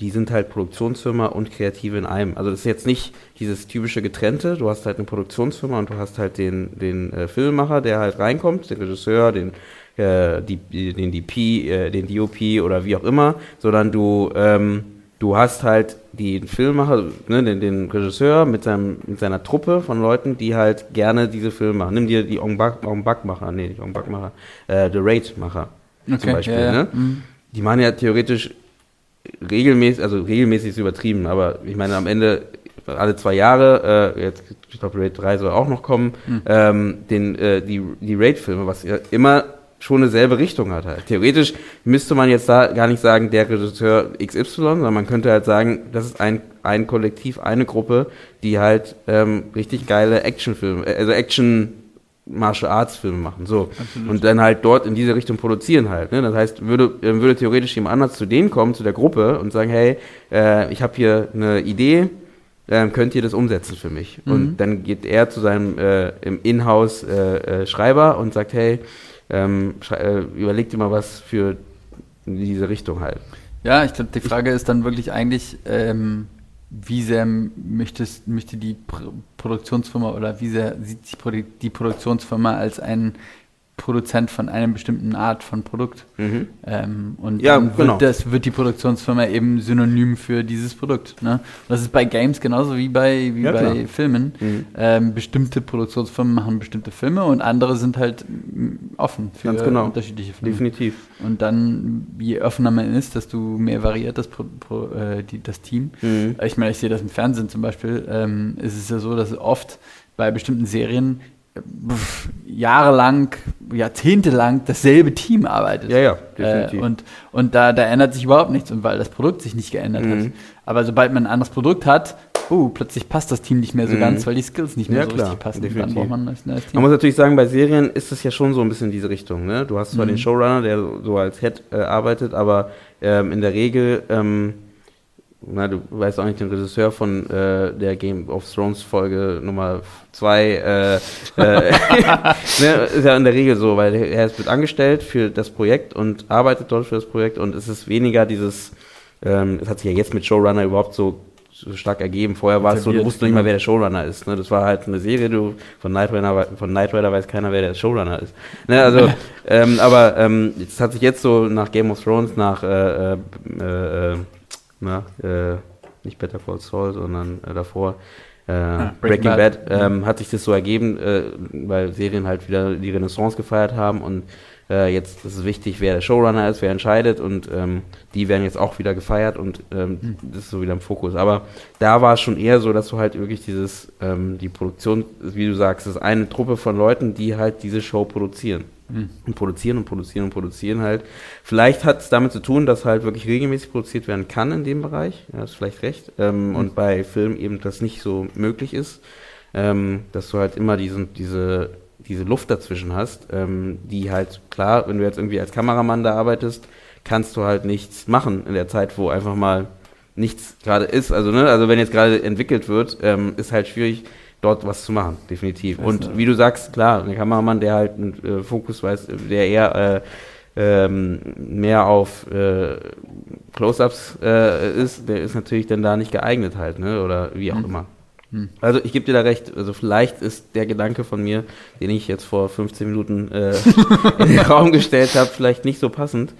die sind halt Produktionsfirma und Kreative in einem. Also das ist jetzt nicht dieses typische Getrennte, du hast halt eine Produktionsfirma und du hast halt den, den äh, Filmemacher, der halt reinkommt, den Regisseur, den, äh, die, den DP, äh, den DOP oder wie auch immer, sondern du ähm, du hast halt den Filmemacher, ne, den, den, Regisseur mit, seinem, mit seiner Truppe von Leuten, die halt gerne diese Filme machen. Nimm dir die Ong Bak-Macher, nee, die Ong Bak-Macher, äh, The Raid-Macher okay, zum Beispiel. Ja, ja. Ne? Mhm. Die machen ja theoretisch regelmäßig, also regelmäßig ist übertrieben, aber ich meine am Ende alle zwei Jahre, äh, jetzt, ich glaube Raid 3 soll auch noch kommen, mhm. ähm, den, äh, die, die Raid-Filme, was ja immer schon eine selbe Richtung hat halt. Theoretisch müsste man jetzt da gar nicht sagen, der Regisseur XY, sondern man könnte halt sagen, das ist ein, ein Kollektiv, eine Gruppe, die halt ähm, richtig geile Actionfilme, äh, also Action Martial Arts Filme machen, so. Absolut. Und dann halt dort in diese Richtung produzieren halt, ne? Das heißt, würde, würde theoretisch jemand anders zu denen kommen, zu der Gruppe und sagen, hey, äh, ich habe hier eine Idee, ähm, könnt ihr das umsetzen für mich? Mhm. Und dann geht er zu seinem äh, im Inhouse äh, äh, Schreiber und sagt, hey, ähm, äh, überleg dir mal was für diese Richtung halt. Ja, ich glaube, die Frage ist dann wirklich eigentlich, ähm, wie sehr möchtest, möchte die Pro Produktionsfirma oder wie sehr sieht sich die Produktionsfirma als ein Produzent von einer bestimmten Art von Produkt. Mhm. Ähm, und Ja, dann wird, genau. das, wird die Produktionsfirma eben synonym für dieses Produkt. Ne? Das ist bei Games genauso wie bei, wie Ja, bei klar. Filmen. Mhm. Ähm, bestimmte Produktionsfirmen machen bestimmte Filme und andere sind halt mm, offen für Ganz genau. unterschiedliche Filme. Definitiv. Und dann, je offener man ist, desto mehr variiert das, Pro, Pro, äh, die, das Team. Mhm. Ich meine, ich sehe das im Fernsehen zum Beispiel, ähm, ist es ja so, dass oft bei bestimmten Serien jahrelang, jahrzehntelang dasselbe Team arbeitet. Ja, ja, Äh, definitiv. und und da, da ändert sich überhaupt nichts, und weil das Produkt sich nicht geändert hat. Mhm. Aber sobald man ein anderes Produkt hat, oh, plötzlich passt das Team nicht mehr so Mhm. ganz, weil die Skills nicht mehr Ja, so klar, richtig passen. definitiv. Dann braucht man ein neues, Team. Man muss natürlich sagen, bei Serien ist es ja schon so ein bisschen diese Richtung. Ne? Du hast zwar Mhm. den Showrunner, der so als Head äh, arbeitet, aber ähm, in der Regel, ähm, na, du weißt auch nicht den Regisseur von äh, der Game of Thrones Folge Nummer 2, äh, äh, [LAUGHS] ne, ist ja in der Regel so, weil er ist- wird angestellt für das Projekt und arbeitet dort für das Projekt und es ist weniger dieses, ähm, es hat sich ja jetzt mit Showrunner überhaupt so so stark ergeben. Vorher war es so, du wusstest nicht mal, wer der Showrunner ist. Ne? Das war halt eine Serie, du von Knight Rider, von Knight Rider weiß keiner, wer der Showrunner ist. Ne? Also, [LAUGHS] ähm, aber ähm, es hat sich jetzt so nach Game of Thrones, nach äh, äh, äh, na, äh, nicht Better Call Saul, sondern äh, davor äh, Breaking Breaking, Bad. Bad, ähm, hat sich das so ergeben, äh, weil Serien halt wieder die Renaissance gefeiert haben und äh, jetzt ist es wichtig, wer der Showrunner ist, wer entscheidet und ähm, die werden jetzt auch wieder gefeiert und ähm, Hm. das ist so wieder im Fokus. Aber da war es schon eher so, dass du halt wirklich dieses, ähm, die Produktion, wie du sagst, ist eine Truppe von Leuten, die halt diese Show produzieren. Mhm. Und produzieren und produzieren und produzieren halt. Vielleicht hat es damit zu tun, dass halt wirklich regelmäßig produziert werden kann in dem Bereich. Ja, hast vielleicht recht. Ähm, Mhm. Und bei Filmen eben das nicht so möglich ist. Ähm, dass du halt immer diesen, diese, diese Luft dazwischen hast, ähm, die halt, klar, wenn du jetzt irgendwie als Kameramann da arbeitest, kannst du halt nichts machen in der Zeit, wo einfach mal nichts gerade ist. Also, ne, also wenn jetzt gerade entwickelt wird, ähm, ist halt schwierig, dort was zu machen, definitiv. Und ist- wie du sagst, klar, ein Kameramann, der halt einen äh, Fokus weiß, der eher äh, ähm, mehr auf äh, Close-ups äh, ist, der ist natürlich dann da nicht geeignet halt, ne? Oder wie auch Hm. immer. Hm. Also ich gebe dir da recht, also vielleicht ist der Gedanke von mir, den ich jetzt vor 15 Minuten äh, [LAUGHS] in den Raum gestellt habe, vielleicht nicht so passend.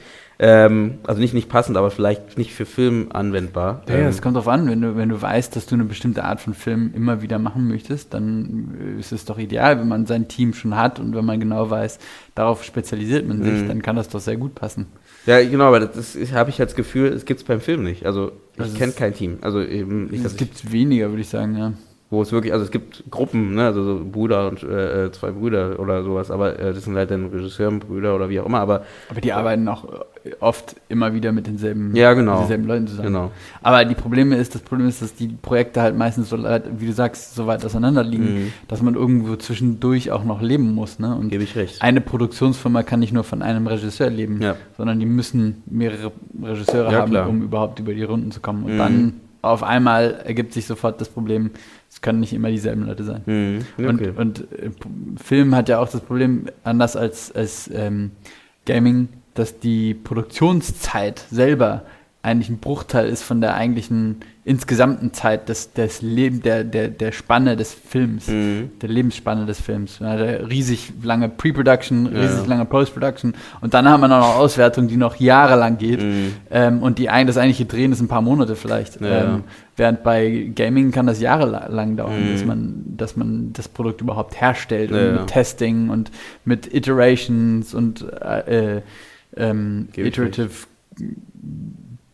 Ähm, also nicht nicht passend, aber vielleicht nicht für Film anwendbar. Ja, ähm, es kommt drauf an, wenn du, wenn du weißt, dass du eine bestimmte Art von Film immer wieder machen möchtest, dann äh, ist es doch ideal, wenn man sein Team schon hat und wenn man genau weiß, darauf spezialisiert man sich, Mhm. dann kann das doch sehr gut passen. ja, genau, aber das habe ich als Gefühl, es gibt es beim Film nicht. Also Das ich ist- kenne kein Team. Also eben nicht, dass Es ich, gibt weniger, würde ich sagen, ja. Wo es wirklich, also es gibt Gruppen, ne, also so Bruder und äh, zwei Brüder oder sowas, aber äh, das sind halt dann Regisseurenbrüder oder wie auch immer, aber Aber die arbeiten auch äh, oft immer wieder mit denselben, Ja, genau. mit denselben Leuten zusammen. genau. Aber die Probleme ist, das Problem ist, dass die Projekte halt meistens so, weit, wie du sagst, so weit auseinander liegen, Mhm. dass man irgendwo zwischendurch auch noch leben muss. Ne? Und Gebe ich recht. eine Produktionsfirma kann nicht nur von einem Regisseur leben, Ja. sondern die müssen mehrere Regisseure Ja, haben, klar. um überhaupt über die Runden zu kommen. Und Mhm. dann auf einmal ergibt sich sofort das Problem, es können nicht immer dieselben Leute sein. Mhm. Ja, Und, okay. und äh, Film hat ja auch das Problem, anders als, als ähm, Gaming, dass die Produktionszeit selber eigentlich ein Bruchteil ist von der eigentlichen insgesamten Zeit des, des Leben, der, der, der Spanne des Films, Mhm. der Lebensspanne des Films. Man hat ja riesig lange Pre-Production, riesig ja. lange Post-Production und dann man auch noch Auswertung, die noch jahrelang geht. Mhm. Ähm, und die, ein- das eigentliche Drehen ist ein paar Monate vielleicht. Ja, ähm, während bei Gaming kann das jahrelang dauern, Mhm. dass, man, dass man das Produkt überhaupt herstellt Ja, und mit Testing und mit Iterations und äh, äh, ähm, Iterative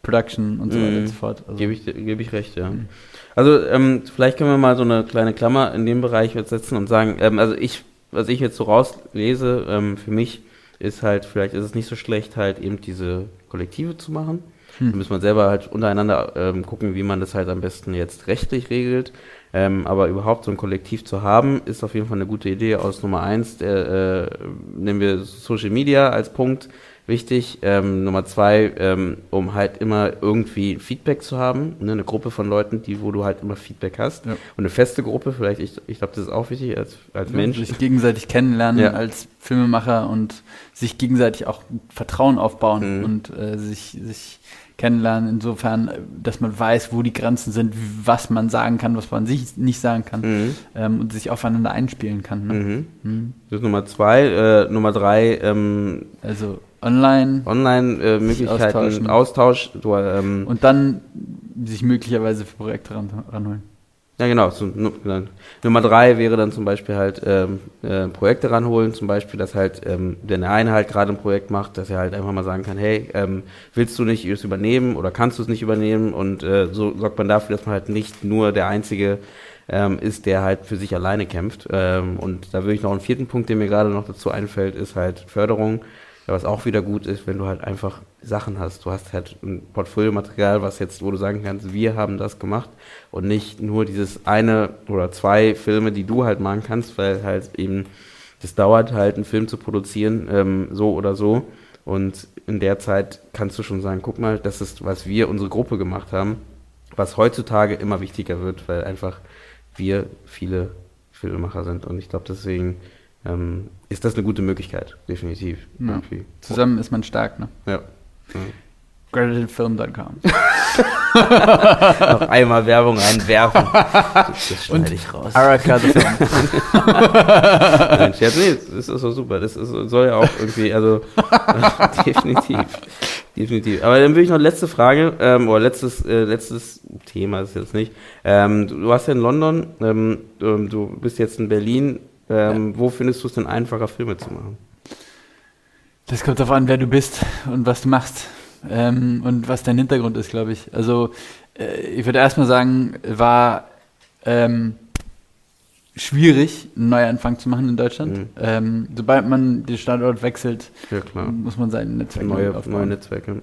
Production und so weiter Mhm. und so fort. Also, Gebe ich, gebe ich recht, ja. Mhm. Also ähm, vielleicht können wir mal so eine kleine Klammer in dem Bereich jetzt setzen und sagen, ähm, also ich, was ich jetzt so rauslese, ähm, für mich ist halt, vielleicht ist es nicht so schlecht, halt eben diese Kollektive zu machen. Hm. Da muss man selber halt untereinander ähm, gucken, wie man das halt am besten jetzt rechtlich regelt. Ähm, aber überhaupt so ein Kollektiv zu haben, ist auf jeden Fall eine gute Idee aus Nummer eins. Der, äh, nehmen wir Social Media als Punkt wichtig. Ähm, Nummer zwei, ähm, um halt immer irgendwie Feedback zu haben. Ne? Eine Gruppe von Leuten, die, wo du halt immer Feedback hast. Ja. Und eine feste Gruppe, vielleicht, ich, ich glaube, das ist auch wichtig als, als Mensch. Sich gegenseitig kennenlernen Ja. als Filmemacher und sich gegenseitig auch Vertrauen aufbauen Mhm. und äh, sich, sich kennenlernen, insofern, dass man weiß, wo die Grenzen sind, was man sagen kann, was man sich nicht sagen kann mhm. ähm, und sich aufeinander einspielen kann. Ne? Mhm. Mhm. Das ist Nummer zwei. Äh, Nummer drei, ähm, also online. Online-Möglichkeiten, äh, Austausch. Du, ähm, und dann sich möglicherweise für Projekte ran, ranholen. Ja, genau. So, genau. Nummer drei wäre dann zum Beispiel halt ähm, äh, Projekte ranholen, zum Beispiel, dass halt, ähm, wenn der eine halt gerade ein Projekt macht, dass er halt einfach mal sagen kann, hey, ähm, willst du nicht es übernehmen oder kannst du es nicht übernehmen? Und äh, so sorgt man dafür, dass man halt nicht nur der Einzige ähm, ist, der halt für sich alleine kämpft. Ähm, und da würde ich noch einen vierten Punkt, der mir gerade noch dazu einfällt, ist halt Förderung. Ja, was auch wieder gut ist, wenn du halt einfach Sachen hast. Du hast halt ein Portfoliomaterial, was jetzt, wo du sagen kannst, wir haben das gemacht und nicht nur dieses eine oder zwei Filme, die du halt machen kannst, weil halt eben das dauert halt, einen Film zu produzieren, ähm, so oder so. Und in der Zeit kannst du schon sagen, guck mal, das ist, was wir, unsere Gruppe gemacht haben, was heutzutage immer wichtiger wird, weil einfach wir viele Filmemacher sind. Und ich glaube, deswegen ähm, ist das eine gute Möglichkeit, definitiv. Ja. Zusammen ist man stark, ne? Ja. ja. Gratedfilm.com Noch einmal Werbung einwerfen. [LAUGHS] Das schneide ich raus. Araka the Film. [LAUGHS] Nein, Scherz, nee, das ist doch super. Das ist, soll ja auch irgendwie, also [LAUGHS] definitiv. Definitiv. Aber dann würde ich noch letzte Frage, ähm, oder letztes, äh, letztes Thema ist jetzt nicht. Ähm, du, du warst ja in London, ähm, du bist jetzt in Berlin. Ähm, ja. Wo findest du es denn einfacher, Filme zu machen? Das kommt darauf an, wer du bist und was du machst ähm, und was dein Hintergrund ist, glaube ich. Also äh, ich würde erstmal sagen, war ähm, schwierig, einen Neuanfang zu machen in Deutschland. Mhm. Ähm, sobald man den Standort wechselt, ja, muss man sein Netzwerk neue, aufbauen. Neue Netzwerke.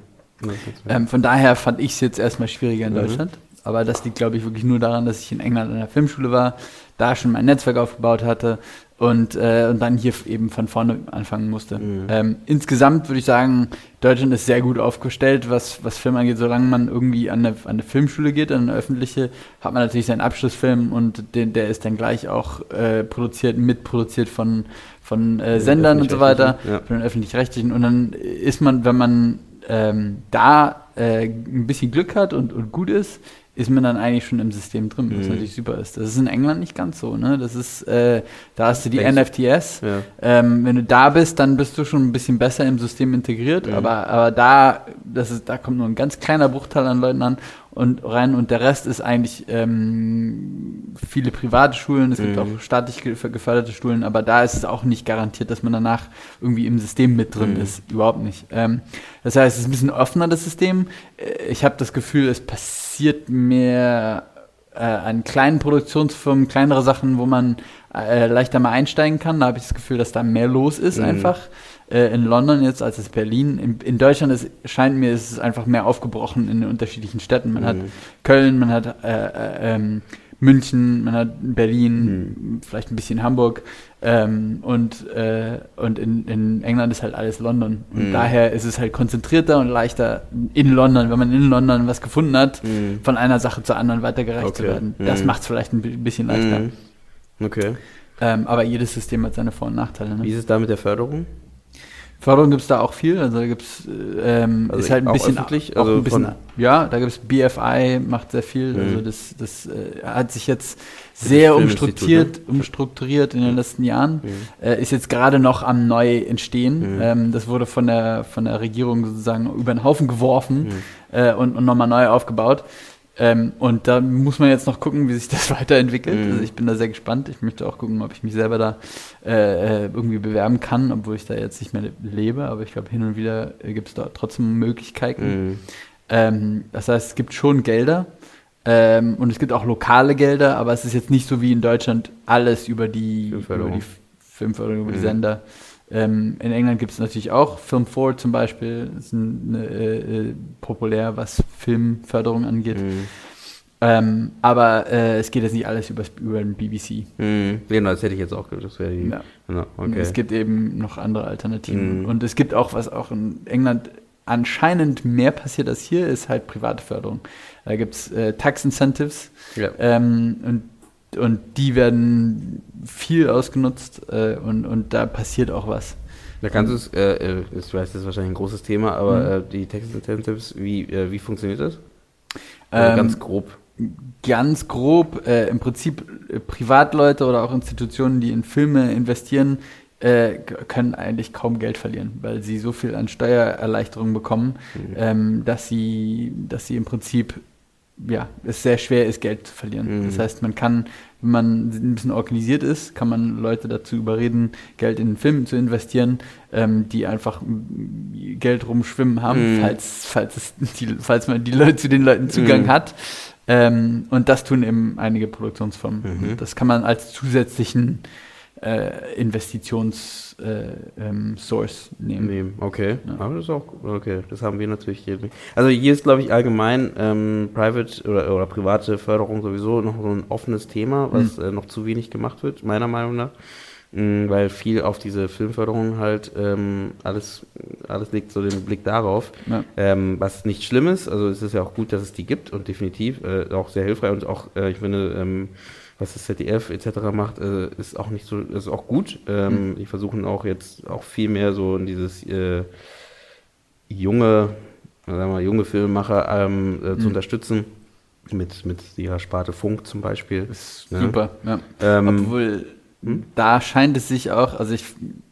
Ähm, von daher fand ich es jetzt erstmal schwieriger in mhm. Deutschland. Aber das liegt, glaube ich, wirklich nur daran, dass ich in England an der Filmschule war, da schon mein Netzwerk aufgebaut hatte und, äh, und dann hier eben von vorne anfangen musste. Mhm. Ähm, insgesamt würde ich sagen, Deutschland ist sehr gut aufgestellt, was, was Film angeht. Solange man irgendwie an eine, an eine Filmschule geht, an eine öffentliche, hat man natürlich seinen Abschlussfilm und den, der ist dann gleich auch äh, produziert, mitproduziert von, von äh, Sendern und so weiter, ja. von den öffentlich-rechtlichen. Und dann ist man, wenn man ähm, da äh, ein bisschen Glück hat und, und gut ist, ist man dann eigentlich schon im System drin, was mhm. natürlich super ist. Das ist in England nicht ganz so, ne? Das ist, äh, da hast du die Denkst NFTS. Ja. Ähm, wenn du da bist, dann bist du schon ein bisschen besser im System integriert, mhm. aber, aber da, das ist, da kommt nur ein ganz kleiner Bruchteil an Leuten an und rein und der Rest ist eigentlich ähm, viele private Schulen, es mhm. gibt auch staatlich geförderte Schulen, aber da ist es auch nicht garantiert, dass man danach irgendwie im System mit drin mhm. ist, überhaupt nicht. Ähm, das heißt, es ist ein bisschen offener das System. Äh, ich habe das Gefühl, es passiert mehr äh, an kleinen Produktionsfirmen, kleinere Sachen, wo man äh, leichter mal einsteigen kann. Da habe ich das Gefühl, dass da mehr los ist mhm. einfach äh, in London jetzt als es Berlin. In, in Deutschland ist, scheint mir, ist es einfach mehr aufgebrochen in den unterschiedlichen Städten. Man mhm. hat Köln, man hat äh, äh, ähm, München, man hat Berlin, mhm. vielleicht ein bisschen Hamburg ähm, und, äh, und in, in England ist halt alles London. Und mhm. daher ist es halt konzentrierter und leichter in London, wenn man in London was gefunden hat, mhm. von einer Sache zur anderen weitergereicht okay. zu werden. Das mhm. macht es vielleicht ein bisschen leichter. Mhm. Okay. Ähm, aber jedes System hat seine Vor- und Nachteile. Ne? Wie ist es da mit der Förderung? Förderung gibt es da auch viel. Also da gibt es ähm, also ist halt ein bisschen öffentlich, also ein bisschen, ja, da gibt es BFI, macht sehr viel. Mhm. Also das, das äh, hat sich jetzt sehr umstrukturiert, ne? umstrukturiert in den letzten Jahren. Mhm. Äh, ist jetzt gerade noch am neu entstehen. Mhm. Ähm, das wurde von der von der Regierung sozusagen über den Haufen geworfen mhm. äh, und, und nochmal neu aufgebaut. Ähm, und da muss man jetzt noch gucken, wie sich [LAUGHS] das weiterentwickelt. Mhm. Also ich bin da sehr gespannt. Ich möchte auch gucken, ob ich mich selber da äh, äh, irgendwie bewerben kann, obwohl ich da jetzt nicht mehr lebe. Aber ich glaube, hin und wieder äh, gibt es da trotzdem Möglichkeiten. Mhm. Ähm, das heißt, es gibt schon Gelder. Ähm, und es gibt auch lokale Gelder, aber es ist jetzt nicht so wie in Deutschland alles über die Filmförderung, über die, Filmförderung, über mhm. die Sender. Ähm, in England gibt es natürlich auch Film 4 zum Beispiel, ist ein, äh, äh, populär, was Filmförderung angeht. Mhm. Ähm, aber äh, es geht jetzt nicht alles über, über den BBC. Mhm. Genau, das hätte ich jetzt auch gehört. Das wäre die. Ja. Genau, okay. Es gibt eben noch andere Alternativen. Mhm. Und es gibt auch, was auch in England anscheinend mehr passiert als hier, ist halt private Förderung. Da gibt es äh, Tax Incentives. Ja. Ähm, und und die werden viel ausgenutzt äh, und, und da passiert auch was. Da kannst du es, äh, äh, ich weiß, das ist wahrscheinlich ein großes Thema, aber mhm. äh, die Text Incentives, wie, äh, wie funktioniert das? Ähm, ganz grob. Ganz grob, äh, im Prinzip Privatleute oder auch Institutionen, die in Filme investieren, können eigentlich kaum Geld verlieren, weil sie so viel an Steuererleichterungen bekommen, mhm. ähm, dass sie, dass sie im Prinzip ja, es sehr schwer ist, Geld zu verlieren. Mhm. Das heißt, man kann, wenn man ein bisschen organisiert ist, kann man Leute dazu überreden, Geld in Filme zu investieren, ähm, die einfach Geld rumschwimmen haben, mhm. falls, falls, es die, falls man die Leute zu den Leuten Zugang mhm. hat. Ähm, und das tun eben einige Produktionsfirmen. Mhm. Das kann man als zusätzlichen äh, Investitions äh, ähm, nehmen. nehmen. Okay, ja. aber das ist auch okay. Das haben wir natürlich hier. Nicht. Also hier ist, glaube ich, allgemein ähm, Private oder, oder private Förderung sowieso noch so ein offenes Thema, was mhm. äh, noch zu wenig gemacht wird, meiner Meinung nach. Mhm, weil viel auf diese Filmförderung halt ähm, alles, alles legt so den Blick darauf, ja. ähm, was nicht schlimm ist. Also es ist ja auch gut, dass es die gibt und definitiv äh, auch sehr hilfreich und auch, äh, ich finde, ähm, was das ZDF etc. macht, äh, ist auch nicht so, ist auch gut. Ähm, mhm. Die versuchen auch jetzt auch viel mehr so in dieses äh, junge, sagen wir mal, junge Filmemacher ähm, äh, mhm. zu unterstützen. Mit, mit ihrer Sparte Funk zum Beispiel. Ist ja. super, ja. Ähm, Obwohl, hm? da scheint es sich auch, also ich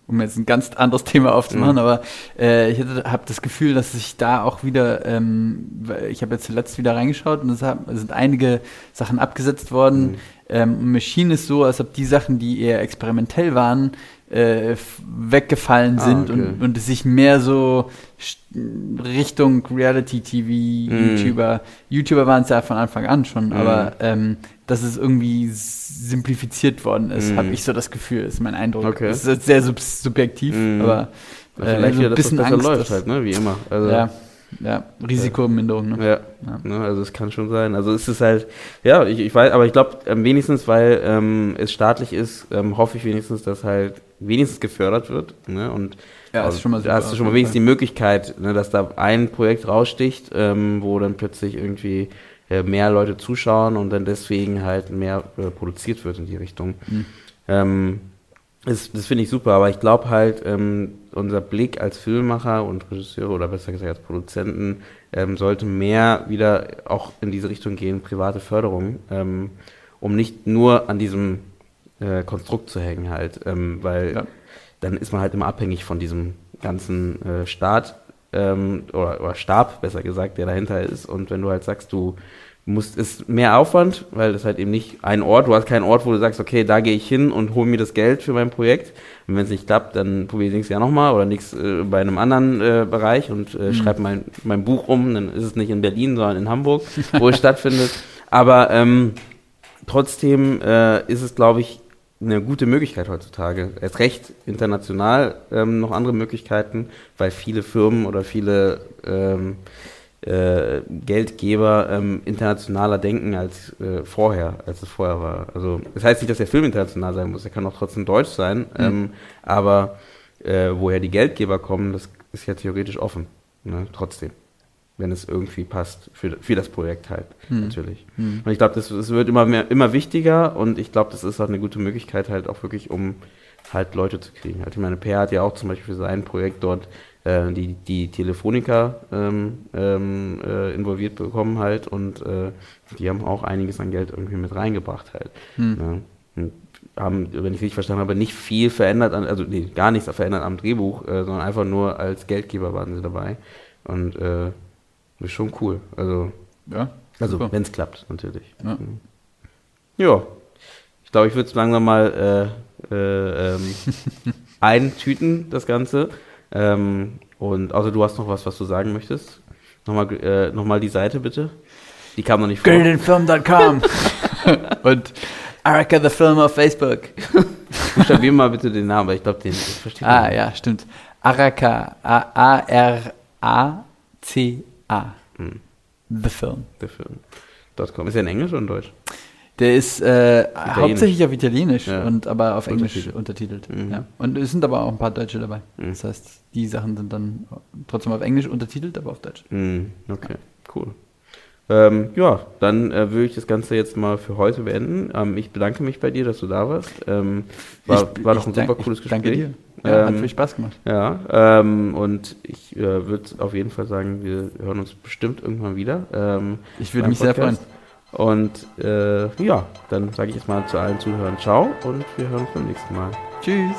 um jetzt ein ganz anderes Thema aufzumachen, mhm. aber äh, ich habe das Gefühl, dass sich da auch wieder, ähm, ich habe jetzt zuletzt wieder reingeschaut und es, hab, sind einige Sachen abgesetzt worden. Ähm, Machine ist so, als ob die Sachen, die eher experimentell waren, äh, weggefallen ah, sind okay. und, und es sich mehr so Richtung Reality-TV, mhm. YouTuber, YouTuber waren es ja von Anfang an schon, mhm. aber ähm, dass es irgendwie simplifiziert worden ist, mhm. habe ich so das Gefühl, ist mein Eindruck. Okay. Das ist sehr sub subjektiv, aber äh, vielleicht so ein bisschen das Angst, läuft halt, ne? wie immer. Also, ja. Ja, Risikominderung. Ne? Ja, ja. Ne, also es kann schon sein. Also es ist halt, ja, ich, ich weiß, aber ich glaube ähm, wenigstens, weil ähm, es staatlich ist, ähm, hoffe ich wenigstens, dass halt wenigstens gefördert wird. Ne? Und ja, also, da hast du schon mal wenigstens die Möglichkeit, ne, dass da ein Projekt raussticht, ähm, wo dann plötzlich irgendwie äh, mehr Leute zuschauen und dann deswegen halt mehr äh, produziert wird in die Richtung. Mhm. Das, das finde ich super, aber ich glaube halt, ähm, unser Blick als Filmemacher und Regisseure oder besser gesagt als Produzenten ähm, sollte mehr wieder auch in diese Richtung gehen, private Förderung, ähm, um nicht nur an diesem äh, Konstrukt zu hängen halt, ähm, weil ja. dann ist man halt immer abhängig von diesem ganzen äh, Staat ähm, oder, oder Stab, besser gesagt, der dahinter ist. Und wenn du halt sagst, du musst, ist mehr Aufwand, weil das halt eben nicht ein Ort, du hast keinen Ort, wo du sagst, okay, da gehe ich hin und hole mir das Geld für mein Projekt. Und wenn es nicht klappt, dann probiere ich es nächstes Jahr nochmal oder nichts äh, bei einem anderen äh, Bereich und äh, mhm. schreibe mein, mein Buch um. Dann ist es nicht in Berlin, sondern in Hamburg, wo es [LAUGHS] stattfindet. Aber ähm, trotzdem äh, ist es, glaube ich, eine gute Möglichkeit heutzutage. Erst recht international ähm, noch andere Möglichkeiten, weil viele Firmen oder viele ähm, äh, Geldgeber ähm, internationaler denken als äh, vorher, als es vorher war. Also das heißt nicht, dass der Film international sein muss, er kann auch trotzdem deutsch sein, mhm. ähm, aber äh, woher die Geldgeber kommen, das ist ja theoretisch offen, ne? trotzdem wenn es irgendwie passt für, für das Projekt halt, hm. natürlich. Hm. Und ich glaube, das, das wird immer mehr, immer wichtiger und ich glaube, das ist halt eine gute Möglichkeit halt auch wirklich, um halt Leute zu kriegen. Halt, ich meine, Per hat ja auch zum Beispiel für sein Projekt dort äh, die, die Telefonica ähm, ähm, äh, involviert bekommen halt und äh, die haben auch einiges an Geld irgendwie mit reingebracht halt. Hm. Ja. Und haben, wenn ich richtig verstanden habe, nicht viel verändert, an, also nee, gar nichts verändert am Drehbuch, äh, sondern einfach nur als Geldgeber waren sie dabei. Und äh, ist schon cool. Also, ja, also wenn es klappt, natürlich. Ja. Mhm. ja. Ich glaube, ich würde es langsam mal äh, äh, ähm, [LAUGHS] eintüten, das Ganze. Ähm, und außer du hast noch was, was du sagen möchtest. Nochmal, äh, noch die Seite bitte. Die kam noch nicht vor. Goldenfilm.com [LAUGHS] und Araka the Film auf Facebook. [LAUGHS] Buchstabier mal bitte den Namen, weil ich glaube, den verstehe Ah, ja, stimmt. Araka, A-R-A-C Ah. Hm. The Film. The Film. .com. Ist er in Englisch oder in Deutsch? Der ist äh, hauptsächlich auf Italienisch, ja. und aber auf Englisch untertitelt. Mhm. Ja. Und es sind aber auch ein paar Deutsche dabei. Mhm. Das heißt, die Sachen sind dann trotzdem auf Englisch untertitelt, aber auf Deutsch. Mhm. Okay, cool. Ähm, ja, dann äh, würde ich das Ganze jetzt mal für heute beenden. Ähm, ich bedanke mich bei dir, dass du da warst. Ähm, war, Ich- war doch ein super cooles Gespräch. Danke dir. Ja, hat Ähm, viel Spaß gemacht. Ja, ähm, und ich äh, würde auf jeden Fall sagen, wir hören uns bestimmt irgendwann wieder. Ähm, Ich würde mich sehr freuen. Und äh, ja, dann sage ich jetzt mal zu allen Zuhörern Ciao und wir hören uns beim nächsten Mal. Tschüss.